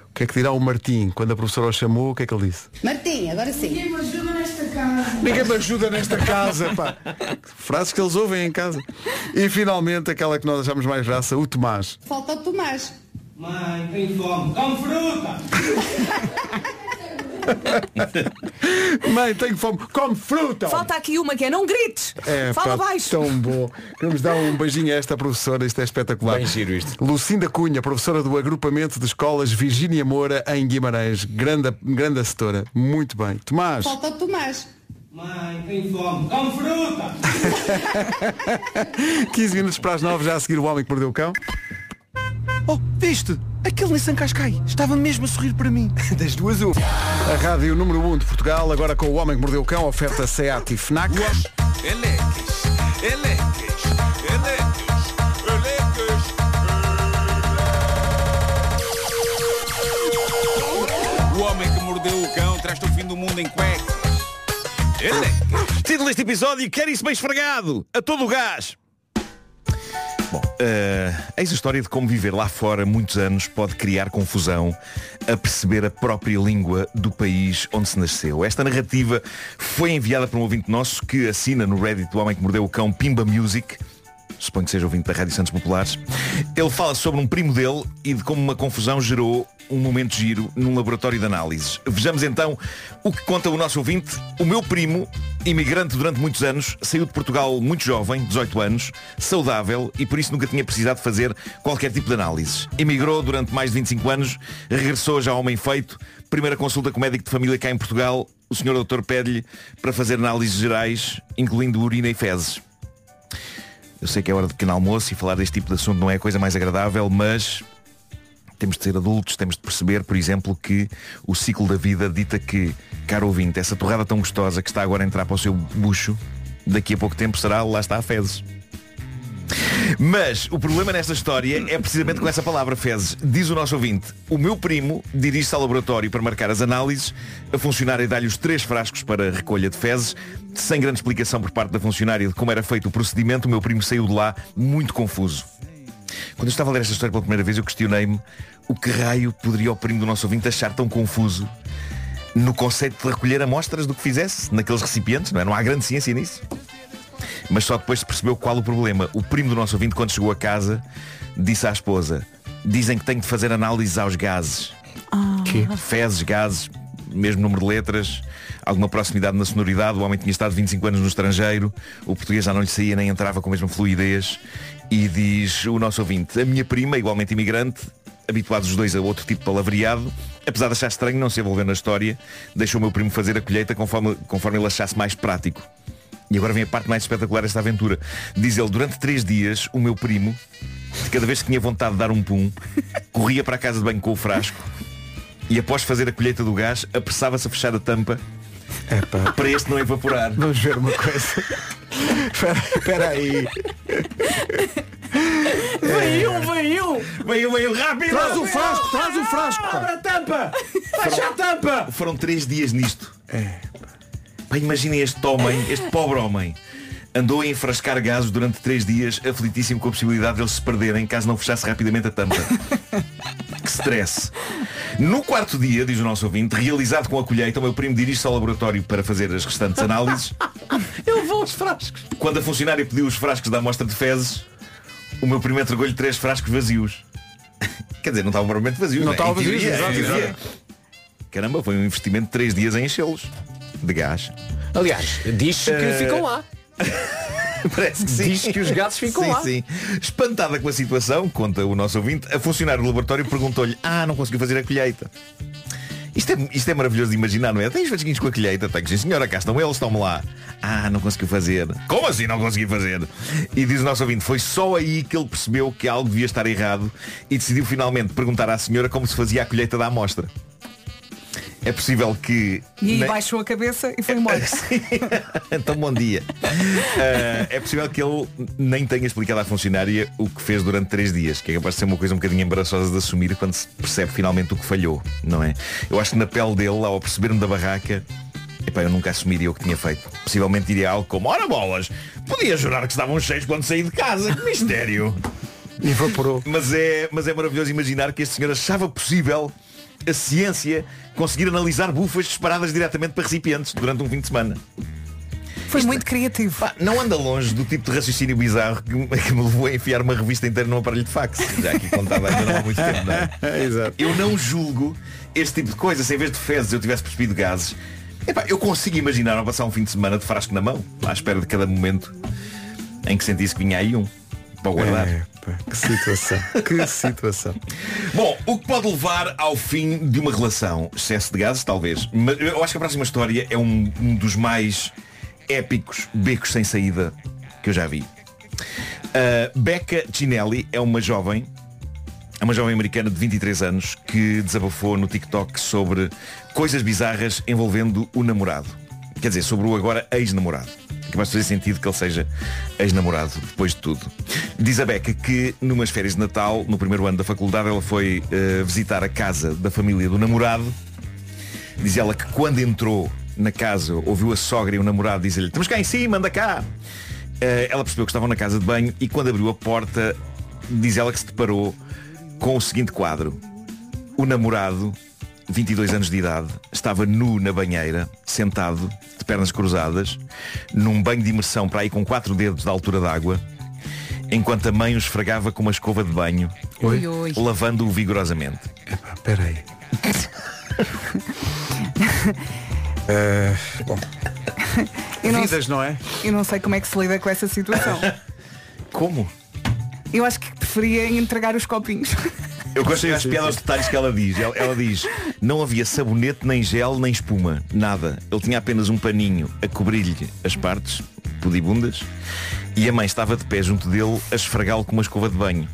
O que é que dirá o Martim? Quando a professora o chamou, o que é que ele disse? Martim, agora sim. Ninguém me ajuda. Ninguém me ajuda nesta casa, pá. Frases que eles ouvem em casa. E finalmente aquela que nós achamos mais graça, o Tomás. Falta o Tomás. Mãe, tenho fome. Come fruta! Mãe, tenho fome. Come fruta! Falta aqui uma que é não grites. É, Fala pá, baixo. tão bom. Vamos dar um beijinho a esta professora, isto é espetacular. Bem giro isto. Lucinda Cunha, professora do agrupamento de escolas Virgínia Moura em Guimarães. Grande, grande assessora. Muito bem. Tomás, Falta o Tomás. Mãe, tenho fome. Come fruta! 15 minutos para as 9, já a seguir o homem que mordeu o cão. Oh, viste? Aquele Nissan Qashqai estava mesmo a sorrir para mim. Das duas uma. A rádio número 1 de Portugal, agora com o homem que mordeu o cão, oferta SEAT e FNAC. Eleques, eleques, eleques, eleques. O homem que mordeu o cão traz-te o fim do mundo em cuecas. Título deste episódio, quer isso bem esfregado, a todo o gás. Bom, eh, eis a história de como viver lá fora muitos anos pode criar confusão a perceber a própria língua do país onde se nasceu. Esta narrativa foi enviada por um ouvinte nosso que assina no Reddit do Homem que Mordeu o Cão Pimba Music. Suponho que seja ouvinte da Rádio Santos Populares. Ele fala sobre um primo dele e de como uma confusão gerou um momento giro num laboratório de análises. Vejamos então o que conta o nosso ouvinte. O meu primo, imigrante durante muitos anos, saiu de Portugal muito jovem, 18 anos, saudável e por isso nunca tinha precisado fazer qualquer tipo de análises. Emigrou durante mais de 25 anos, regressou já homem feito, primeira consulta com médico de família cá em Portugal, o senhor doutor pede-lhe para fazer análises gerais, incluindo urina e fezes. Eu sei que é hora de pequeno almoço e falar deste tipo de assunto não é a coisa mais agradável, mas temos de ser adultos, temos de perceber, por exemplo, que o ciclo da vida dita que, caro ouvinte, essa torrada tão gostosa que está agora a entrar para o seu bucho, daqui a pouco tempo será, lá está a fezes. Mas o problema nesta história é precisamente com essa palavra fezes. Diz o nosso ouvinte, o meu primo dirige-se ao laboratório para marcar as análises, a funcionária dá-lhe os três frascos para recolha de fezes, sem grande explicação por parte da funcionária de como era feito o procedimento, o meu primo saiu de lá muito confuso. Quando eu estava a ler esta história pela primeira vez, eu questionei-me o que raio poderia o primo do nosso ouvinte achar tão confuso no conceito de recolher amostras do que fizesse naqueles recipientes, não é? Não há grande ciência nisso. Mas só depois se percebeu qual o problema. O primo do nosso ouvinte, quando chegou a casa, disse à esposa, dizem que tenho de fazer análises aos gases. Que? Fezes, gases, mesmo número de letras, alguma proximidade na sonoridade, o homem tinha estado 25 anos no estrangeiro, o português já não lhe saía nem entrava com a mesma fluidez. E diz o nosso ouvinte, a minha prima, igualmente imigrante, habituados os dois a outro tipo de palavreado, apesar de achar estranho não se envolver na história, deixou o meu primo fazer a colheita conforme, conforme ele achasse mais prático. E agora vem a parte mais espetacular desta aventura. Diz ele, durante três dias, o meu primo, cada vez que tinha vontade de dar um pum, corria para a casa de banho com o frasco e após fazer a colheita do gás, apressava-se a fechar a tampa para este não evaporar. Vamos ver uma coisa. Espera aí. Um! Vem um, vem um, rápido! Traz o frasco, traz o frasco. pá. Abre a tampa! Fecha a tampa! Foram três dias nisto. Pá, imaginem este homem, este pobre homem. Andou a enfrascar gases durante três dias, aflitíssimo com a possibilidade de eles se perderem caso não fechasse rapidamente a tampa. que stress. No quarto dia, diz o nosso ouvinte, realizado com a colheita, o meu primo dirige-se ao laboratório para fazer as restantes análises. Eu vou aos frascos. Quando a funcionária pediu os frascos da amostra de fezes, o meu primo entregou-lhe três frascos vazios. Quer dizer, não estavam provavelmente vazios. Não né? estavam vazios, exato. Caramba, foi um investimento de três dias em enchê-los. De gás. Aliás, diz-se que Eh, ficam lá. Parece que sim. Diz que os gatos ficam sim, lá. Sim. Espantada com a situação, conta o nosso ouvinte, a funcionário do laboratório perguntou-lhe, ah, não conseguiu fazer a colheita. Isto é, isto é maravilhoso de imaginar, não é? Tens fresquinhos com a colheita? Tenho, sim senhora, cá estão eles, estão-me lá. Ah, não conseguiu fazer. Como assim não consegui fazer? E diz o nosso ouvinte, foi só aí que ele percebeu que algo devia estar errado e decidiu finalmente perguntar à senhora como se fazia a colheita da amostra. É possível que... E aí baixou a cabeça e foi embora. então bom dia. Ah, é possível que ele nem tenha explicado à funcionária o que fez durante três dias, que é capaz de ser uma coisa um bocadinho embaraçosa de assumir quando se percebe finalmente o que falhou, não é? Eu acho que na pele dele, ao perceber-me da barraca, epá, eu nunca assumiria o que tinha feito. Possivelmente diria algo como, ora bolas, podia jurar que estavam cheios quando saí de casa, que mistério. Evaporou. Mas é, mas é maravilhoso imaginar que este senhor achava possível a ciência conseguir analisar bufas disparadas diretamente para recipientes durante um fim de semana. Foi muito criativo. Pá, não anda longe do tipo de raciocínio bizarro que, me- que me levou a enfiar uma revista inteira num aparelho de fax. Já aqui contava ainda não há muito tempo, não é? Exato. Eu não julgo este tipo de coisa. Se em vez de fezes eu tivesse percebido gases, epá, eu consigo imaginar ao passar um fim de semana de frasco na mão, à espera de cada momento em que sentisse que vinha aí um para guardar. É, pá, que situação. que situação. Bom, o que pode levar ao fim de uma relação? Excesso de gases, talvez. Mas eu acho que a próxima história é um, um dos mais épicos becos sem saída que eu já vi. Uh, Becca Cinelli é uma jovem, é uma jovem americana de 23 anos que desabafou no TikTok sobre coisas bizarras envolvendo o namorado. Quer dizer, sobre o agora ex-namorado. Que vai fazer sentido que ele seja ex-namorado, depois de tudo. Diz a Becca que, numas férias de Natal, no primeiro ano da faculdade, ela foi eh, visitar a casa da família do namorado. Diz ela que quando entrou na casa, ouviu a sogra e o namorado dizer-lhe estamos cá em cima, anda cá. Eh, ela percebeu que estavam na casa de banho e quando abriu a porta, diz ela que se deparou com o seguinte quadro. O namorado, 22 anos de idade, estava nu na banheira, sentado, de pernas cruzadas, num banho de imersão para aí com quatro dedos da altura d'água, enquanto a mãe o esfregava com uma escova de banho, lavando-o vigorosamente. Espera aí. Eh, bom. Não, Vidas, não é? eu não sei como é que se lida com essa situação. Como? Eu acho que preferia entregar os copinhos. Eu gostei das piadas detalhes que ela diz. Ela, ela diz, não havia sabonete, nem gel, nem espuma. Nada. Ele tinha apenas um paninho a cobrir-lhe as partes, pudibundas, e a mãe estava de pé junto dele a esfregá-lo com uma escova de banho.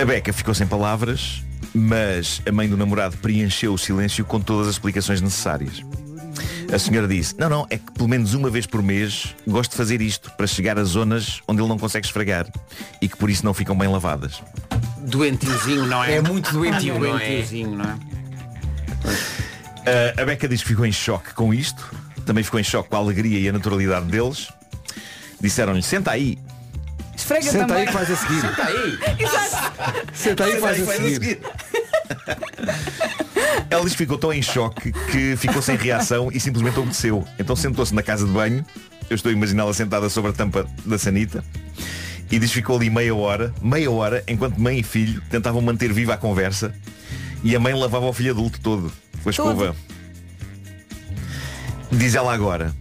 A Beca ficou sem palavras, mas a mãe do namorado preencheu o silêncio com todas as explicações necessárias. A senhora disse, não, não, é que pelo menos uma vez por mês gosto de fazer isto para chegar a zonas onde ele não consegue esfregar e que por isso não ficam bem lavadas. Doentiozinho, não é? É muito doentio, não é? Doentiozinho, não é? Uh, a Beca diz que ficou em choque com isto. Também ficou em choque com a alegria e a naturalidade deles. Disseram-lhe, senta aí. Esfrega Senta também. aí que faz a seguir. Senta aí. Exato. Senta aí que faz a seguir. Ela diz que ficou tão em choque que ficou sem reação e simplesmente obedeceu. Então sentou-se na casa de banho. Eu estou a imaginá-la sentada sobre a tampa da sanita. E diz que ficou ali meia hora, meia hora, enquanto mãe e filho tentavam manter viva a conversa. E a mãe lavava o filho adulto todo, com a escova. Diz ela agora,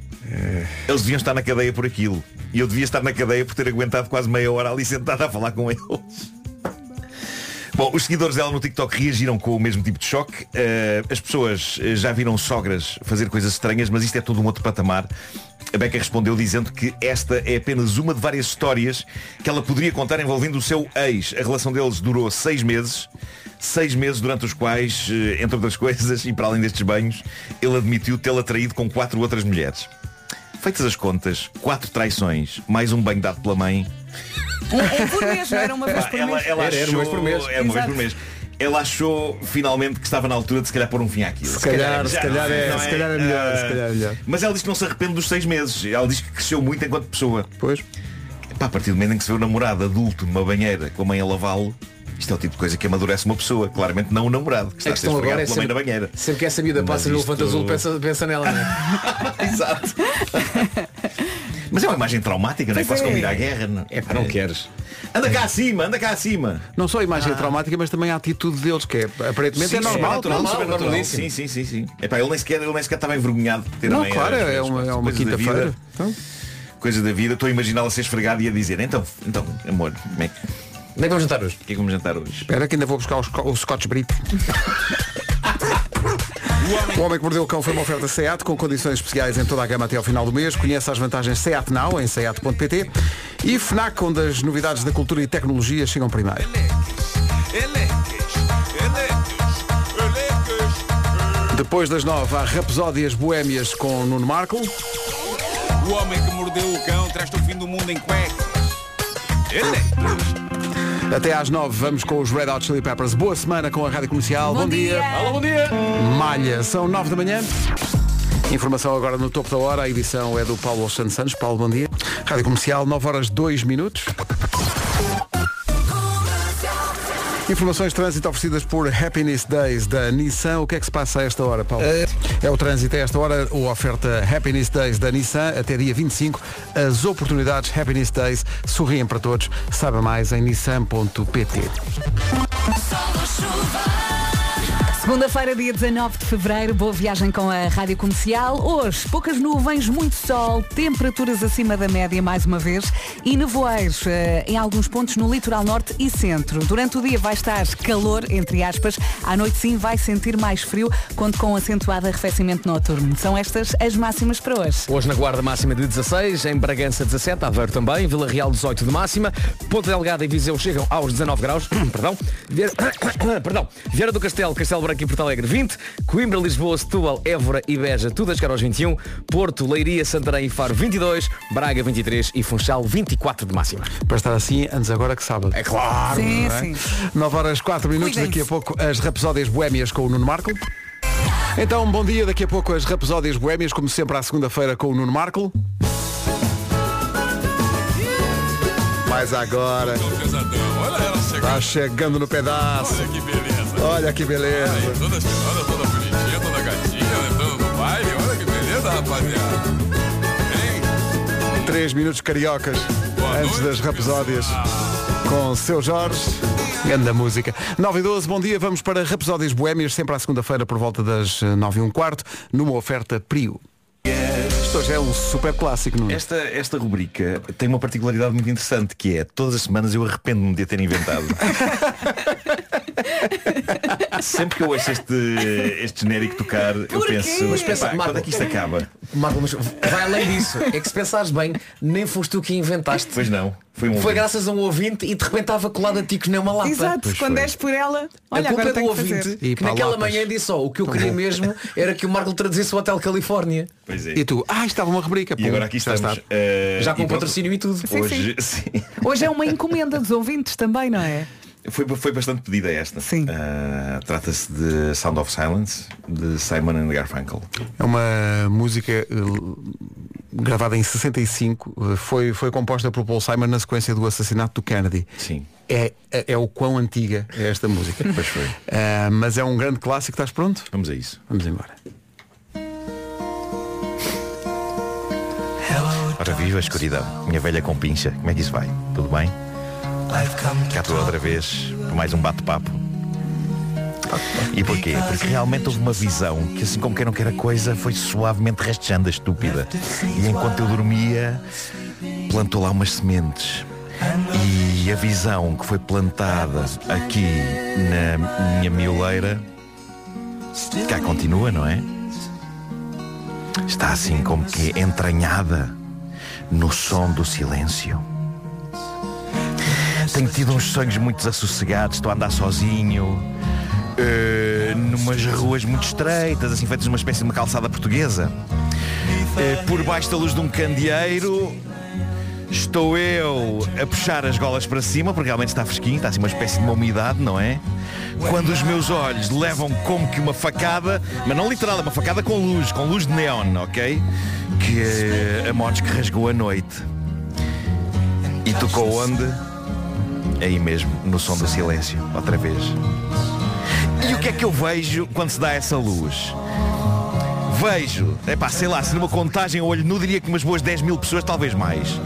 eles deviam estar na cadeia por aquilo. E eu devia estar na cadeia por ter aguentado quase meia hora ali sentada a falar com eles. Bom, os seguidores dela no TikTok reagiram com o mesmo tipo de choque. Eh, as pessoas eh, já viram sogras fazer coisas estranhas, mas isto é todo um outro patamar. A Beca respondeu dizendo que esta é apenas uma de várias histórias que ela poderia contar envolvendo o seu ex. A relação deles durou seis meses. Seis meses durante os quais, eh, entre outras coisas, e para além destes banhos, ele admitiu tê-la traído com quatro outras mulheres. Feitas as contas, quatro traições, mais um banho dado pela mãe, Por mês, não era uma vez por mês. ela Era, era uma vez por mês. Era uma vez por mês. Ela achou finalmente que estava na altura de se calhar pôr um fim àquilo. Se calhar, se já- calhar é- não se calhar é melhor, Ah, se calhar é melhor. Mas ela diz que não se arrepende dos seis meses. Ela diz que cresceu muito enquanto pessoa. Pois. Pá, a partir do momento em que se vê o namorado adulto numa banheira com a mãe a lavá-lo, isto é o tipo de coisa que amadurece uma pessoa. Claramente não o namorado, que está A a ser agora é pela mãe sempre, na banheira. sempre que essa miúda passa no isto- elefante azul, pensa, pensa nela, não é? Exato. Mas é uma imagem traumática, não é? Quase é. como ir à guerra. Não, É pá, não queres. Anda cá acima, anda cá acima. Não só a imagem é traumática, mas também a atitude deles, que é, aparentemente é Sim, normal. natural, normal, natural. normalíssimo. Sim, sim, sim, sim. Epá, ele nem sequer, ele nem sequer estava envergonhado por ter a Não, mãe claro, é vezes, uma, é uma quinta-feira. Então, Coisa da vida, estou a imaginá-la ser esfregada e a dizer, então, então, amor, como é que, o Onde é que vamos jantar hoje? que é que vamos jantar hoje? espera que ainda vou buscar o, o Scotch Brito. O Homem que Mordeu o Cão foi uma oferta SEAT com condições especiais em toda a gama até ao final do mês. Conheça as vantagens SEAT Now em seat.pt e FNAC, onde as novidades da cultura e tecnologia chegam primeiro. Depois das nove, há Rapsódias Boémias com Nuno Marco. O homem que mordeu o cão traz-te o fim do mundo em cuecas. Até às nove vamos com os Red Hot Chili Peppers. Boa semana com a Rádio Comercial. Bom Bom, dia. dia. Alô, bom dia! Malha, são nove da manhã. Informação agora no topo da hora. A edição é do Paulo Alexandre Santos. Paulo, bom dia. Rádio Comercial, 9 horas 2 minutos. Informações de trânsito oferecidas por Happiness Days da Nissan. O que é que se passa a esta hora, Paulo? É o trânsito a esta hora, a oferta Happiness Days da Nissan até dia 25. As oportunidades Happiness Days sorriem para todos. Saiba mais em nissan.pt. Segunda-feira, dia 19 de fevereiro, boa viagem com a Rádio Comercial. Hoje, poucas nuvens, muito sol, temperaturas acima da média mais uma vez e nevoeiros eh, em alguns pontos no litoral norte e centro. Durante o dia vai estar calor, entre aspas, à noite sim vai sentir mais frio, conto com um acentuado arrefecimento noturno. São estas as máximas para hoje. Hoje na Guarda máxima de 16, em Bragança 17, Aveiro também, Vila Real 18 de máxima, Ponta Delgada e Viseu chegam aos 19 graus, perdão, Vieira, perdão, Vieira do Castelo, Castelo Branco e Porto Alegre 20, Coimbra, Lisboa, Setúbal, Évora e Beja, tudo a chegar aos 21, Porto, Leiria, Santarém e Faro 22, Braga 23 e Funchal 24 de máxima. Para estar assim, antes agora que sábado. É claro! Sim, não é? sim. 9 horas 4 minutos, daqui a pouco as Rapsódias Boémias com o Nuno Marco. Então, bom dia. Daqui a pouco as Rapsódias Boémias, como sempre, à segunda-feira com o Nuno Marco. Mas agora Olha ela chegando. tá chegando no pedaço. Olha que beleza. Olha que beleza. Aí, toda semana, toda bonitinha, toda gatinha, entrando no baile. Olha que beleza, rapaziada. Três minutos cariocas antes das Rapsódias com seu Jorge. Grande música. 9 e 12, bom dia. Vamos para Rapsódias Boémias, sempre à segunda-feira por volta das eh, 9 e um quarto, numa oferta Prio. Isto hoje é um super clássico, não é? Esta, esta rubrica tem uma particularidade muito interessante que é todas as semanas eu arrependo-me de a ter inventado. Sempre que eu ouço este, este genérico tocar, eu penso, Mas pensa, "Pá, Marco, quando é que isto acaba? Marco, mas vai além disso. É que se pensares bem, nem foste tu que inventaste. Pois não. Foi, um Foi graças a um ouvinte e de repente estava colado a ti que nem uma lata. Exato, quando és por ela, olha, a culpa agora é do tenho que ouvinte fazer. E que naquela palotas. manhã disse só o que eu Tão queria bom. mesmo era que o Marco traduzisse o Hotel Califórnia. Pois é. E tu, ah, estava uma rubrica. E pum, agora aqui já estamos. está. eh, Já com e patrocínio e tudo. Sim, Hoje, sim. Hoje é uma encomenda dos ouvintes também, não é? Foi, foi bastante pedida esta. Sim. Ah, Trata-se de Sound of Silence, de Simon and Garfunkel. É uma música eh, gravada em 65, eh, foi, foi composta por Paul Simon na sequência do assassinato do Kennedy. Sim. É, é, é o quão antiga é esta música. Pois foi. Eh, mas é um grande clássico, estás pronto? Vamos a isso. Vamos embora. Ora viva a escuridão. Minha velha com pincha. Como é que isso vai? Tudo bem? Cá estou outra vez por mais um bate-papo. E porquê? Porque realmente houve uma visão que assim como quem não quer a coisa foi suavemente rastejando estúpida. E enquanto eu dormia, plantou lá umas sementes. E a visão que foi plantada aqui na minha mioleira cá continua, não é? Está assim como que entranhada no som do silêncio. Tenho tido uns sonhos muito desassossegados, estou a andar sozinho, eh, numas ruas muito estreitas, assim feitas numa espécie de uma calçada portuguesa. Eh, por baixo da luz de um candeeiro, estou eu a puxar as golas para cima, porque realmente está fresquinho, está assim uma espécie de uma umidade, não é? Quando os meus olhos levam como que uma facada, mas não literal, é uma facada com luz, com luz de neon, ok? Que eh, a motos que rasgou a noite. E tocou onde? Aí mesmo, no som do silêncio, outra vez. E o que é que eu vejo quando se dá essa luz? Vejo, é pá, sei lá, se numa contagem olho nu diria que umas boas 10 mil pessoas, talvez mais.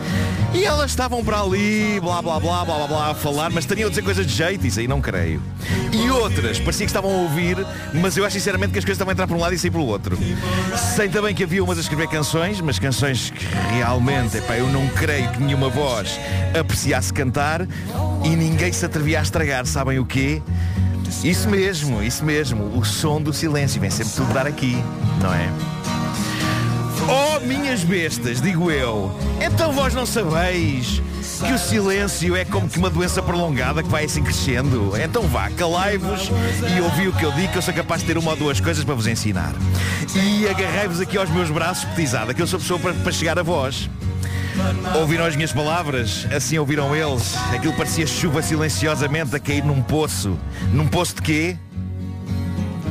E elas estavam para ali, blá blá blá blá blá blá a falar, mas teriam a dizer coisas de jeito, isso aí não creio. E outras, parecia que estavam a ouvir, mas eu acho sinceramente que as coisas estavam a entrar por um lado e sair pelo outro. Sei também que havia umas a escrever canções, mas canções que realmente, epá, eu não creio que nenhuma voz apreciasse cantar e ninguém se atrevia a estragar, sabem o quê? Isso mesmo, isso mesmo, o som do silêncio, vem sempre tudo dar aqui, não é? Oh, minhas bestas, digo eu, então vós não sabeis que o silêncio é como que uma doença prolongada que vai assim crescendo? Então vá, calai-vos e ouvi o que eu digo, que eu sou capaz de ter uma ou duas coisas para vos ensinar. E agarrei-vos aqui aos meus braços, petizada, que eu sou pessoa para, para chegar a vós. Ouviram as minhas palavras? Assim ouviram eles? Aquilo parecia chuva silenciosamente a cair num poço. Num poço de quê?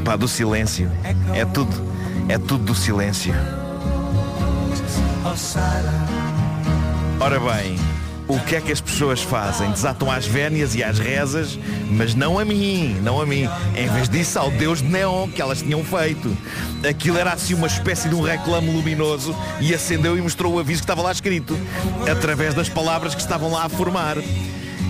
Pá, do silêncio. É tudo. É tudo do silêncio. Ora bem, o que é que as pessoas fazem? Desatam às vénias e às rezas, mas não a mim, não a mim. Em vez disso, ao Deus de Neon que elas tinham feito. Aquilo era assim uma espécie de um reclame luminoso e acendeu e mostrou o aviso que estava lá escrito, através das palavras que estavam lá a formar.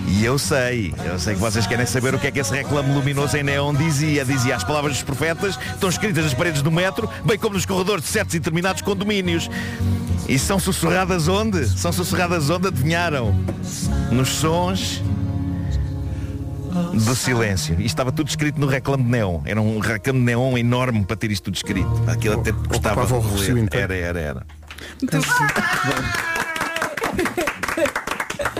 E eu sei, eu sei que vocês querem saber o que é que esse reclame luminoso em neon dizia. Dizia as palavras dos profetas, estão escritas nas paredes do metro, bem como nos corredores de certos e determinados condomínios. E são sussurradas onde? São sussurradas onde adivinharam? Nos sons do silêncio. E estava tudo escrito no reclame de neon. Era um reclame de neon enorme para ter isto tudo escrito. Aquilo até custava. Era, era, era.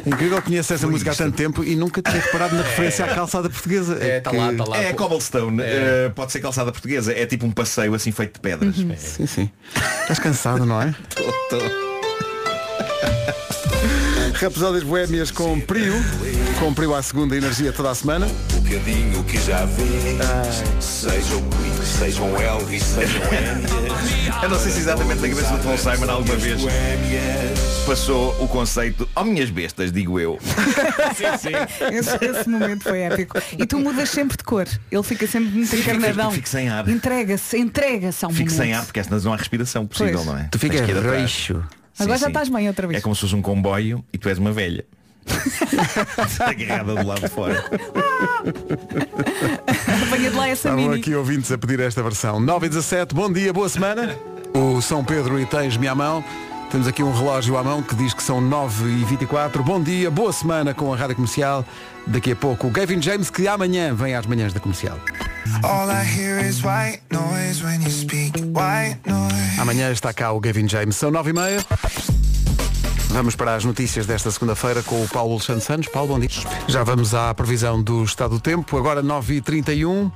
Incrível, conheço essa música há tanto tempo e nunca tinha reparado na referência à calçada portuguesa. É, tá lá, tá lá. É cobblestone, eh, pode ser calçada portuguesa. É tipo um passeio assim feito de pedras. Sim, sim. Estás cansado, não é? Tô, tô. Rapsódias Boémias com Prio. Com Prio à segunda energia toda a semana. Bocadinho que já vês. Sejam Queen, sejam Elvis, sejam Enya. Eu não sei se exatamente na cabeça do Paul Simon alguma vez passou o conceito, ó minhas bestas, digo eu. Esse, esse momento foi épico. E tu mudas sempre de cor. Ele fica sempre muito encarnadão. Fico sem ar. Entrega-se, entrega-se ao Fico momento. sem ar porque senão não há respiração possível, Pois. não é? Tu ficas reixo. Agora Sim, já sim. estás bem outra vez. É como se fosse um comboio e tu és uma velha. Agarrada do lado de fora. Apanha de lá essa Estavam mini. aqui ouvintes a pedir esta versão. 9 e 17, bom dia, boa semana. O São Pedro e tens-me à mão. Temos aqui um relógio à mão que diz que são 9 e 24 Bom dia, boa semana com a Rádio Comercial. Daqui a pouco o Gavin James, que amanhã vem às manhãs da comercial. All I hear is white noise when you speak. White noise. Amanhã está cá o Gavin James. São 9 e meia. Vamos para as notícias desta segunda-feira com o Paulo Alexandre Santos. Paulo, bom dia. Já vamos à previsão do estado do tempo. Agora 9h31.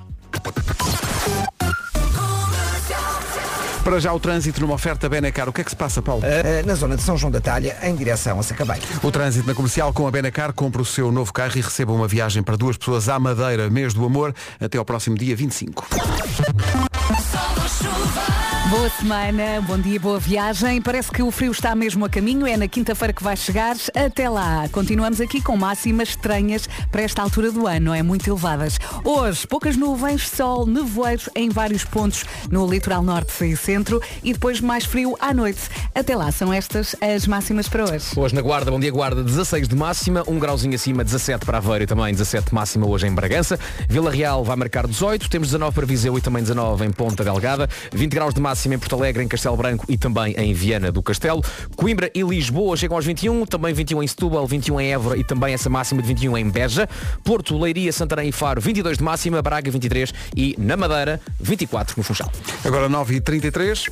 Para já o trânsito numa oferta Benacar. O que é que se passa, Paulo? Uh, na zona de São João da Talha, em direção a Sacabém. O trânsito na comercial com a Benacar compra o seu novo carro e receba uma viagem para duas pessoas à Madeira, mês do amor, até ao próximo dia 25. Boa semana, bom dia, boa viagem. Parece que o frio está mesmo a caminho, é na quinta-feira que vai chegar. Até lá, continuamos aqui com máximas estranhas para esta altura do ano, não é? Muito elevadas. Hoje, poucas nuvens, sol, nevoeiros em vários pontos no litoral norte e centro e depois mais frio à noite. Até lá, são estas as máximas para hoje. Hoje na Guarda, bom dia Guarda, 16 de máxima, um grauzinho acima, 17 para Aveiro e também 17 de máxima hoje em Bragança. Vila Real vai marcar 18, temos 19 para Viseu e também 19 em Ponta Delgada, 20 graus de máxima em Porto Alegre, em Castelo Branco e também em Viana do Castelo. Coimbra e Lisboa chegam aos 21, também 21 em Setúbal, 21 em Évora e também essa máxima de 21 em Beja. Porto, Leiria, Santarém e Faro, 22 de máxima, Braga 23 e na Madeira 24 no Funchal. Agora 9h33.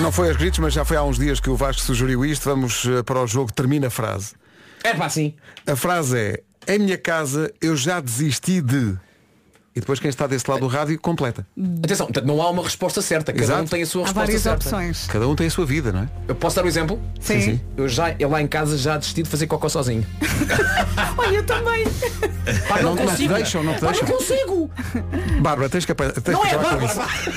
Não foi aos gritos, mas já foi há uns dias que o Vasco sugeriu isto. Vamos eh, para o jogo Termina a frase. É pá, sim. A frase é Em minha casa eu já desisti de... E depois quem está desse lado do rádio completa. Atenção, portanto, não há uma resposta certa, cada Exato. um tem a sua Há resposta várias certa. opções. Cada um tem a sua vida, não é? Eu posso dar um exemplo? Sim. Sim, sim. Eu, já, eu lá em casa já desisti de fazer cocó sozinho. Olha, eu também. Pá, não, Não- te consigo. deixam, não te Pá, deixam. não consigo. Bárbara, tens que, apa- tens Não que é acabar com Bárbara. isso.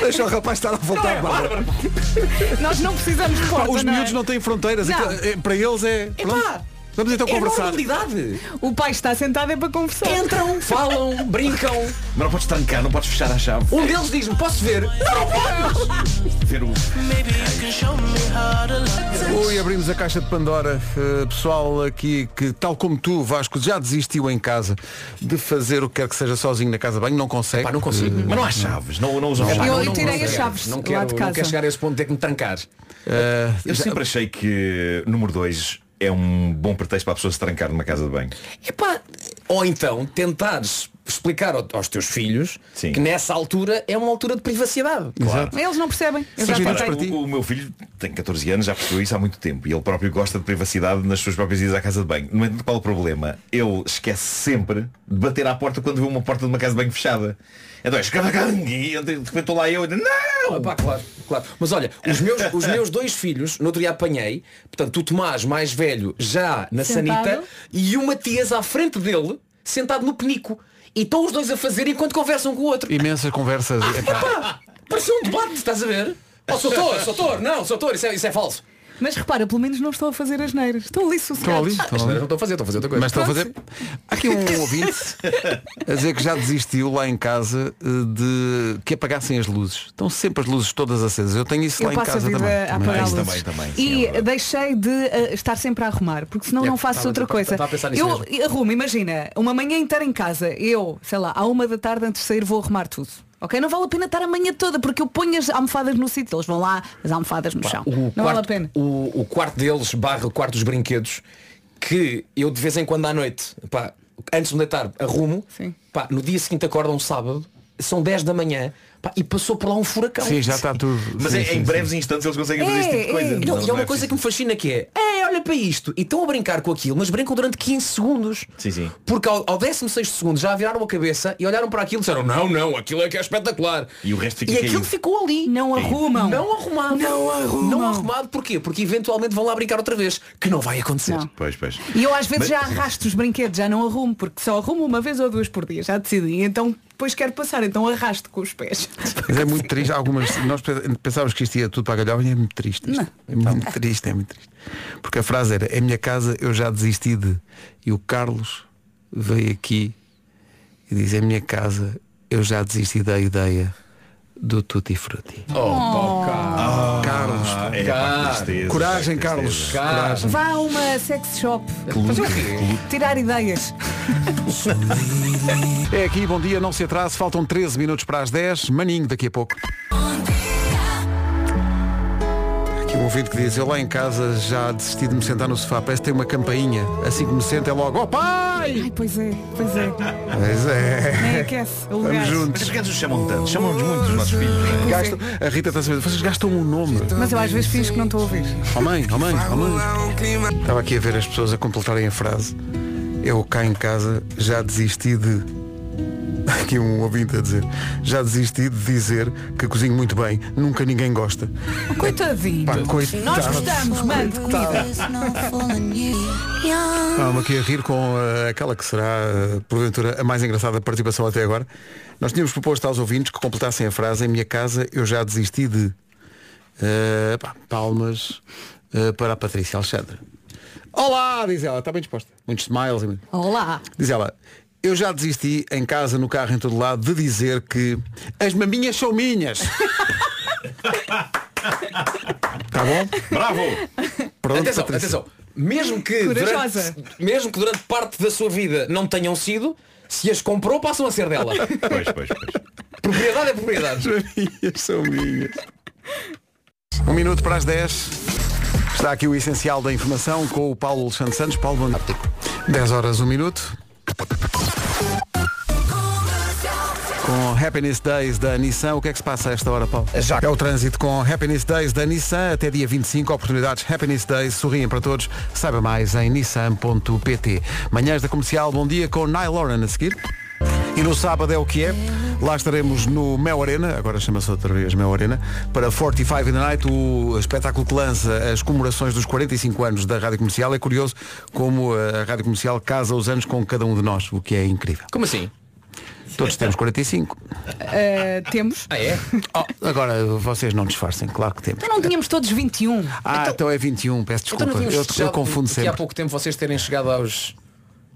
Deixa o rapaz estar à vontade, Bárbara. Nós não precisamos de Pá, porta, os não é? miúdos não têm fronteiras. Não. Aquilo- é- Para eles é. Pronto. Vamos então é conversar. normalidade. O pai está sentado é para conversar. Entram, falam, brincam. Mas não podes trancar, não podes fechar a chave. Um deles diz-me, posso ver? Não, não podes. Ver o. Oi, abrimos a caixa de Pandora. Uh, pessoal aqui que, tal como tu, Vasco, já desistiu em casa de fazer o que quer que seja sozinho na casa de banho, não consegue. Pá, não consigo. Uh, Mas não há chaves, não, não usam chaves. Eu não- não tirei quero. as chaves Não lá quero, de não casa. quero chegar a esse ponto de ter que me trancar. uh, Eu sempre achei que número 2 é um bom pretexto para a pessoa se trancar numa casa de banho. Epá, ou então tentares explicar ao- aos teus filhos Sim. que nessa altura é uma altura de privacidade. Claro. Eles não percebem. Tentei. o, o meu filho tem 14 anos, já percebeu isso há muito tempo e ele próprio gosta de privacidade nas suas próprias idas à casa de banho. No entanto, qual é o problema? Ele esquece sempre de bater à porta quando vê uma porta de uma casa de banho fechada. Então é e de repente estou lá e eu não! Ah, pá, claro, claro. Mas olha, os meus, os meus dois filhos, no outro dia apanhei, portanto, o Tomás mais velho já na Sentado. sanita e o Matias à frente dele, sentado no penico. E estão os dois a fazer enquanto conversam com o outro. Imensas conversas. Epá, Pá, parecia um debate, estás a ver? Oh, soutor, soutor, não, soutor, isso é, isso é falso. Mas repara, pelo menos não estou a fazer as neiras. Estão ali Estão sossegados. ali, Ah, isto ali. não estou a fazer, estou a fazer outra coisa. Mas estão a fazer. Há aqui um ouvinte a dizer que já desistiu lá em casa eh, de que apagassem as luzes. Estão sempre as luzes todas acesas. Eu tenho isso Eu lá em casa vida também. a apagar isso luzes. também, também, sim, e é deixei de eh, estar sempre a arrumar, porque senão É, não faço outra coisa. estava a pensar nisso eu mesmo. arrumo, imagina, uma manhã inteira em casa, eu, sei lá, à uma da tarde antes de sair vou arrumar tudo. Ok? Não vale a pena estar a manhã toda, porque eu ponho as almofadas no sítio, eles vão lá, as almofadas no chão. O Não quarto, vale a pena. O, o quarto deles, barra o quarto dos brinquedos, que eu de vez em quando à noite, pá, antes de me deitar, arrumo, Sim. pá, no dia seguinte acordo um sábado, são 10 da manhã, Pá, e passou por lá um furacão. Sim, já está tudo. Mas Sim, em, sim, em sim. breves instantes eles conseguem fazer esse tipo de coisa. Não, Não- e há uma é coisa que me fascina que é, é, olha para isto, e estão a brincar com aquilo, mas brincam durante 15 segundos. Sim, sim. Porque ao, ao 16 segundo já viraram a cabeça e olharam para aquilo e disseram, não, não, aquilo é que é espetacular. E o resto fica E aquilo caído. ficou ali. Não arrumam. Não arrumado. Não arrumam. Não arrumado porquê? Porque eventualmente vão lá brincar outra vez. Que não vai acontecer. Não. Pois, pois. E eu às vezes Mas- já arrasto os brinquedos, já não arrumo, porque só arrumo uma vez ou duas por dia, já decidi. Então depois quero passar, então arrasto com os pés. Mas é muito triste. Algumas, nós pensávamos que isto ia tudo para a galhofa e é muito triste. isto. É muito triste, é muito triste. Porque a frase era, em minha casa eu já desisti de. E o Carlos veio aqui e diz, em minha casa eu já desisti da ideia do Tutti Frutti. Oh, pá, cara. Carlos. é, pá, que tristeza, Coragem, pá, que Carlos. tristeza. Coragem. Vá a uma sex shop. Fazer o quê? Tirar ideias. É aqui, bom dia, não se atrase, faltam 13 minutos para as 10, maninho daqui a pouco. Ouvinte que diz, eu lá em casa já desisti de me sentar no sofá, parece que tem uma campainha, assim que me sento é logo, oh pai! Ai, pois é, pois é. Pois é. Nem aquece o Vamos lugar. Mas juntos. os gatos os chamam tanto, chamam-nos muito os nossos filhos. não é? Gastam, a Rita está a saber, vocês gastam um nome. Mas eu às vezes finjo que não estou a ouvir. Oh mãe, oh mãe, oh mãe. Estava aqui a ver as pessoas a completarem a frase. Eu cá em casa já desisti de. Aqui um ouvinte a dizer. Já desisti de dizer que cozinho muito bem. Nunca ninguém gosta. Coitadinho. Pá, coitado. Nós gostamos, mande comida. Estava aqui a rir com eh, aquela que será, eh, porventura, a mais engraçada participação até agora. Nós tínhamos proposto aos ouvintes que completassem a frase Em minha casa eu já desisti de eh, pá, palmas eh, para a Patrícia Alexandre. Olá, diz ela, está bem disposta. Muitos smiles. Olá. Diz ela, eu já desisti em casa, no carro, em todo lado, de dizer que as maminhas são minhas. Tá bom? Bravo! Pronto, atenção, Patrícia. atenção. Mesmo que, Corajosa. durante, mesmo que durante parte da sua vida não tenham sido, se as comprou passam a ser dela. Pois, pois, pois. propriedade é propriedade. As minhas são minhas. Um minuto para as 10. Está aqui o essencial da informação com o Paulo Alexandre Santos. Paulo, bom dia. 10 horas, 1 minuto. Com Happiness Days da Nissan, o que é que se passa a esta hora, Paulo? Já. É o trânsito com Happiness Days da Nissan até dia 25. Oportunidades Happiness Days sorriem para todos. Saiba mais em nissan.pt. Manhãs da Comercial, bom dia com Nile Lauren a seguir. E no sábado é o que é. Lá estaremos no Mel Arena, agora chama-se outra vez Mel Arena, para 45 in the Night, o espetáculo que lança as comemorações dos 45 anos da Rádio Comercial. É curioso como a Rádio Comercial casa os anos com cada um de nós, o que é incrível. Como assim? Todos temos 45. Uh, temos. Ah, é? Oh, agora vocês não disfarcem, claro que temos. Então não tínhamos todos 21. Ah, então, é 21, peço Então desculpa. tínhamos eu, eu confundo que há sempre. pouco tempo vocês terem chegado aos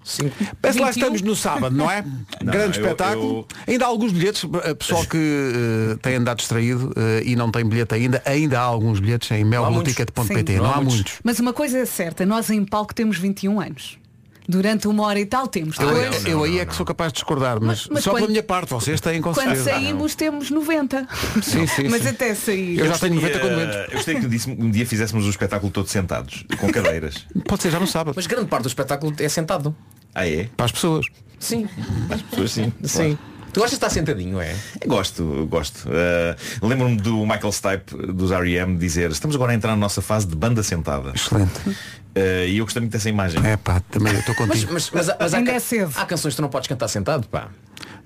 5. Parece que lá 21. estamos no sábado, não é? Não, Grande eu- espetáculo. eu- Ainda há alguns bilhetes, eh, pessoal que eh, tem andado distraído eh, e não tem bilhete ainda, ainda há alguns bilhetes em melbluticket.pt. Sim. Não, Não há há muitos. muitos. Mas uma coisa é certa, nós em palco temos 21 anos. Durante uma hora e tal temos. Eu, Depois, eu aí é que sou capaz de discordar, mas, Mas- mas só quando- pela minha parte, vocês têm com quando certeza. saímos temos 90. Sim, sim, Mas sim. até sair. Eu já tenho 90 Eh, quando entro. eu gostaria que disse- um dia fizéssemos o espetáculo todo sentados, com cadeiras. Pode ser já no sábado. Mas grande parte do espetáculo é sentado. Ah é? Para as pessoas. Sim. As pessoas sim. Sim. Tu gostas de estar sentadinho, é? Eu Gosto, eu gosto. Eh, Lembro-me do Michael Stipe dos R.E.M. dizer estamos agora a entrar na nossa fase de banda sentada. Excelente. Eh, e eu gostei muito dessa imagem. É pá, também eu estou Mas, contigo. mas, mas, mas há, Ainda ca- é cedo. há canções que tu não podes cantar sentado, pá.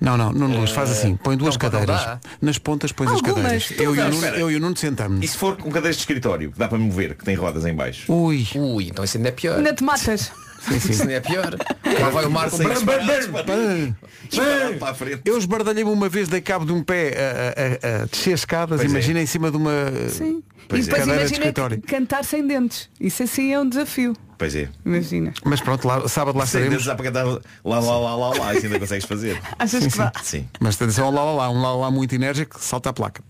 Não, não, Nuno Luz, faz assim, põe duas não, cadeiras. Nas pontas pões as cadeiras. Eu e, o vês. Nuno, eu e o Nuno sentamos. E se for com cadeiras de escritório, que dá para mover, que tem rodas em baixo? Ui. Ui, então isso ainda é pior. Ainda te matas. Isso ainda é pior. Lá vai o Marco. Sem bam, bam, disparar, bam. disparar. Disparar para a frente. Eu esbardalhei-me uma vez, dei cabo de um pé a, a- a descer escadas, Pois é. imagina em cima de uma Sim. Pois e é. depois cadeira de imagina escritório. cantar sem dentes. Isso assim é um desafio. Pois é. Imagina. Mas pronto, lá, sábado lá Sem estaremos. dedos dá para cantar lá, lá, lá, lá, lá, isso ainda consegues fazer. Achas que vá? Sim. Mas atenção ao lá, lá, lá, um lá, lá muito enérgico, salta a placa.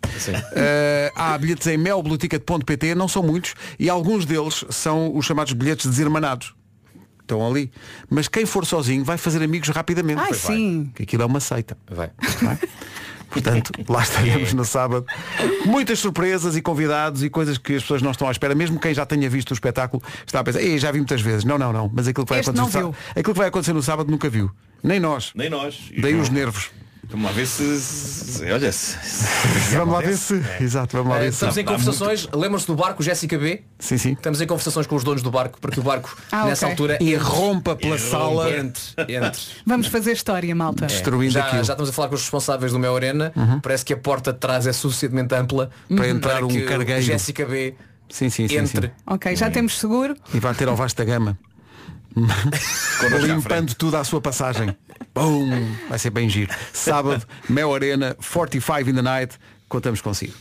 Eh, há bilhetes em melbluticket.pt, não são muitos, e alguns deles são os chamados bilhetes desirmanados. Estão ali. Mas quem for sozinho vai fazer amigos rapidamente. Ai, Pois vai. sim. Que aquilo é uma seita. Vai. não é? Portanto, lá estaremos no sábado. Muitas surpresas e convidados e coisas que as pessoas não estão à espera. Mesmo quem já tenha visto o espetáculo está a pensar, Ei, já vi muitas vezes. Não, não, não. Mas aquilo que vai, Este acontecer, não no sábado- aquilo que vai acontecer no sábado nunca viu. Nem nós. Nem nós. Daí os nervos. Vamos lá ver se. se- olha, se, se- Vamos lá ver se. Exato, vamos lá Eh, ver se. estamos em Há muito- conversações, lembram-se do barco Jéssica B? Sim, sim. Estamos em conversações com os donos do barco para que o barco, Ah, nessa ok. altura, E entre- rompa pela sala. entre, entre. Vamos fazer história, malta. Destruindo já, aquilo. já estamos a falar com os responsáveis do meu arena. Parece que a porta de trás é suficientemente ampla Para entrar um que cargueiro. Jéssica B Sim, sim, sim, entre. sim. Ok, já temos seguro. E vai ter ao vasta gama. Limpando tudo à sua passagem. Bum! Vai ser bem giro. Sábado, Mel Arena, 45 in the night. Contamos consigo.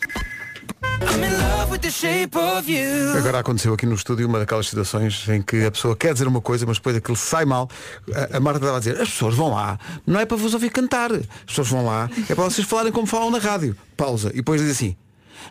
Agora aconteceu aqui no estúdio uma daquelas situações em que a pessoa quer dizer uma coisa, mas depois aquilo sai mal. A, a Marta estava a dizer, as pessoas vão lá, não é para vos ouvir cantar. As pessoas vão lá, é para vocês falarem como falam na rádio. Pausa. E depois diz assim,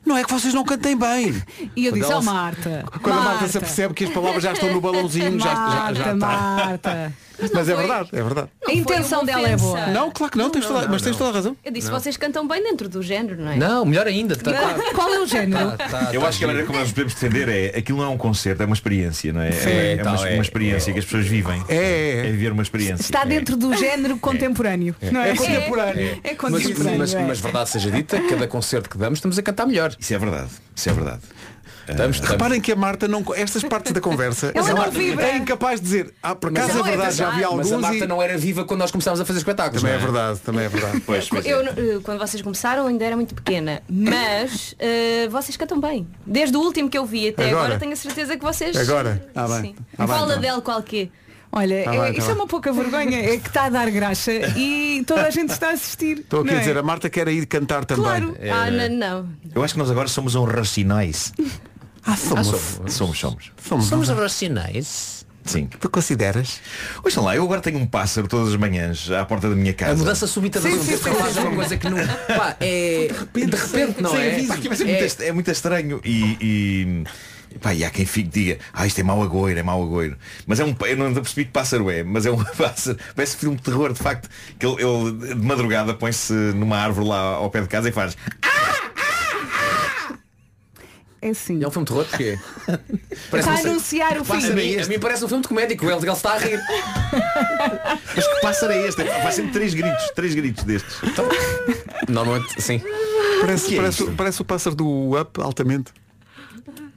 não é que vocês não cantem bem. E eu Quando disse, ela oh Marta. Quando a Marta se apercebe que as palavras já estão no balãozinho, já, já, já Marta, está. Marta. Mas é verdade, é verdade. A intenção foi dela é boa. Não, claro que não, tens toda, mas tens toda a razão. Eu disse, Não. vocês cantam bem dentro do género, não é? Não, melhor ainda. Tá, Qual é o género? tá, Eu tá acho que a maneira como nós podemos defender é aquilo não é um concerto, é uma experiência, não é? Sim, é, é uma, é. uma experiência que as pessoas vivem. É, É viver uma experiência. Está dentro do género contemporâneo. Não é? É contemporâneo. É Mas, contemporâneo. mas, é. mas verdade seja dita, cada concerto que damos estamos a cantar melhor. Isso é verdade. Isso é verdade. Estamos, estamos. Reparem que a Marta não. Estas partes da conversa Ela não Marta vibra. é incapaz de dizer. Ah, por acaso é é verdade, já vi verdade. alguns. Mas a Marta e- não era viva quando nós começámos a fazer espetáculos. Também é não verdade, também é verdade. Pois, pois é. Eu, eh, quando vocês começaram ainda era muito pequena, mas eh, vocês cantam bem. Desde o último que eu vi até Agora? agora, tenho a certeza que vocês. Agora? Ah, bem. Sim. Ah, bem, Qual então. Adele qualquer? Olha, Tá é- bem, tá isso bem. é uma pouca vergonha, é que está a dar graxa e toda a gente está a assistir. Estou aqui a dizer, é? a Marta quer ir cantar também. Claro. Ah, não, não. Eu acho que nós agora somos um racionais. Ah, somos. Somos, somos. somos. Somos racionais. Sim. Tu consideras? Ouçam lá, eu agora tenho um pássaro todas as manhãs à porta da minha casa. A mudança súbita da Sim, sua sim, sim, rapaz sim. é uma coisa que não. Pá, é. De repente, não Sem é? Pá, que É- muito, é muito estranho e, e, pá, e há quem fique e diga ah isto é mau agoiro, é mau agoiro mas é um, eu não percebi que pássaro é mas é um pássaro, parece filme de terror de facto que ele, ele, de madrugada põe-se numa árvore lá ao pé de casa e faz É assim. É um filme de terror porque Está a anunciar o pássaro a é mim, a mim parece um filme de comédia que o Ele está a rir. mas que pássaro é este? Vai sempre três gritos três gritos destes Normalmente, sim. Parece, é parece, isto? parece o pássaro do Up altamente.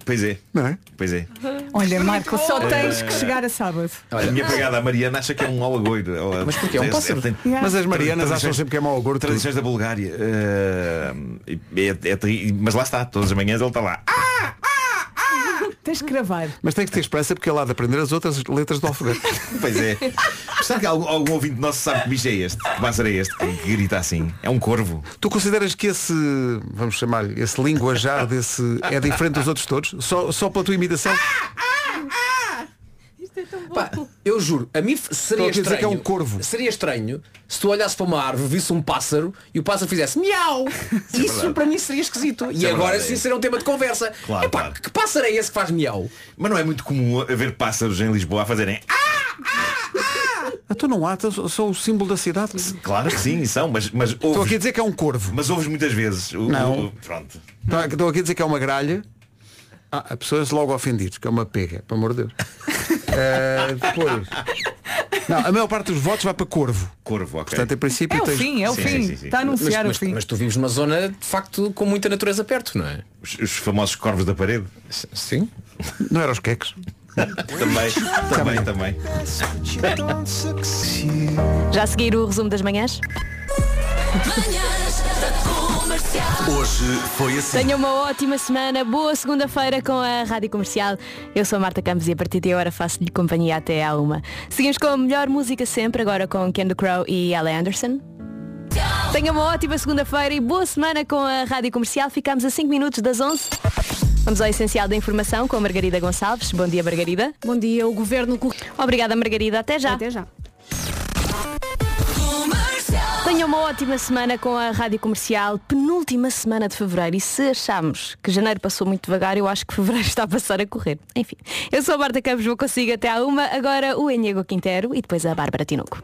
Pois é Não é? pois é Olha, Marco, só tens que chegar a sábado. a minha pegada a Mariana acha que é um mau agoiro Ela- Mas porquê? É um pássaro. tem- Yeah. Mas as Marianas Tradições- acham sempre que é mau agouro. Tradições da Bulgária. eh, é- é mas lá está, todas as manhãs ele está lá. Ah! Tens que gravar. Mas tem que ter esperança porque ele há de aprender as outras letras do alfabeto. Pois é. Será que algum, algum ouvinte nosso sabe que bicho é este? Que pássaro é este? Que, que grita assim? É um corvo. Tu consideras que esse, vamos chamar-lhe, esse linguajar desse é diferente dos outros todos? Só, só pela tua imitação? Pá, eu juro, a mim Estou seria a dizer estranho. que é um corvo. Seria estranho se tu olhasses para uma árvore, visse um pássaro e o pássaro fizesse miau. Isso verdade. para mim seria esquisito. Isso e é agora verdade, sim é. será um tema de conversa. Claro, Epá, claro. que pássaro é esse que faz miau? Mas não é muito comum haver pássaros em Lisboa a fazerem. Ah! Ah, tu não há, então sou o símbolo da cidade. Claro que sim, são, mas, mas Estou aqui a ouves, dizer que é um corvo. mas ouves muitas vezes. O- Não. o- pronto. Estou Estou aqui a dizer que é uma gralha. Ah, a pessoas logo ofendidos, que é uma pega, pelo amor de Deus. Eh, depois. Não, a maior parte dos votos vai para corvo. Corvo, ok. Portanto, em princípio É o tens- fim, é o Sim, fim. sim, sim, sim. Está a Mas, anunciar mas- o fim. mas tu vives numa zona de facto com muita natureza perto, não é? Os, os famosos corvos da parede. Sim. Não era os queques. Também, também, também. Já a seguir o resumo das manhãs? Hoje foi assim. Tenha uma ótima semana, boa segunda-feira com a Rádio Comercial. Eu sou a Marta Campos e a partir de agora faço-lhe companhia até à uma. Seguimos com a melhor música sempre, agora com Ken Crow e Ellie Anderson. Tenha uma ótima segunda-feira e boa semana com a Rádio Comercial. Ficamos a 5 minutos das 11. Vamos ao essencial da informação com a Margarida Gonçalves. Bom dia, Margarida. Bom dia, o governo. Obrigada, Margarida. Até já. Até já. Tenha uma ótima semana com a Rádio Comercial, penúltima semana de Fevereiro. E se achamos que Janeiro passou muito devagar, eu acho que Fevereiro está a passar a correr. Enfim, eu sou a Marta Campos, vou consigo até à uma. Agora o Enigo Quintero e depois a Bárbara Tinoco.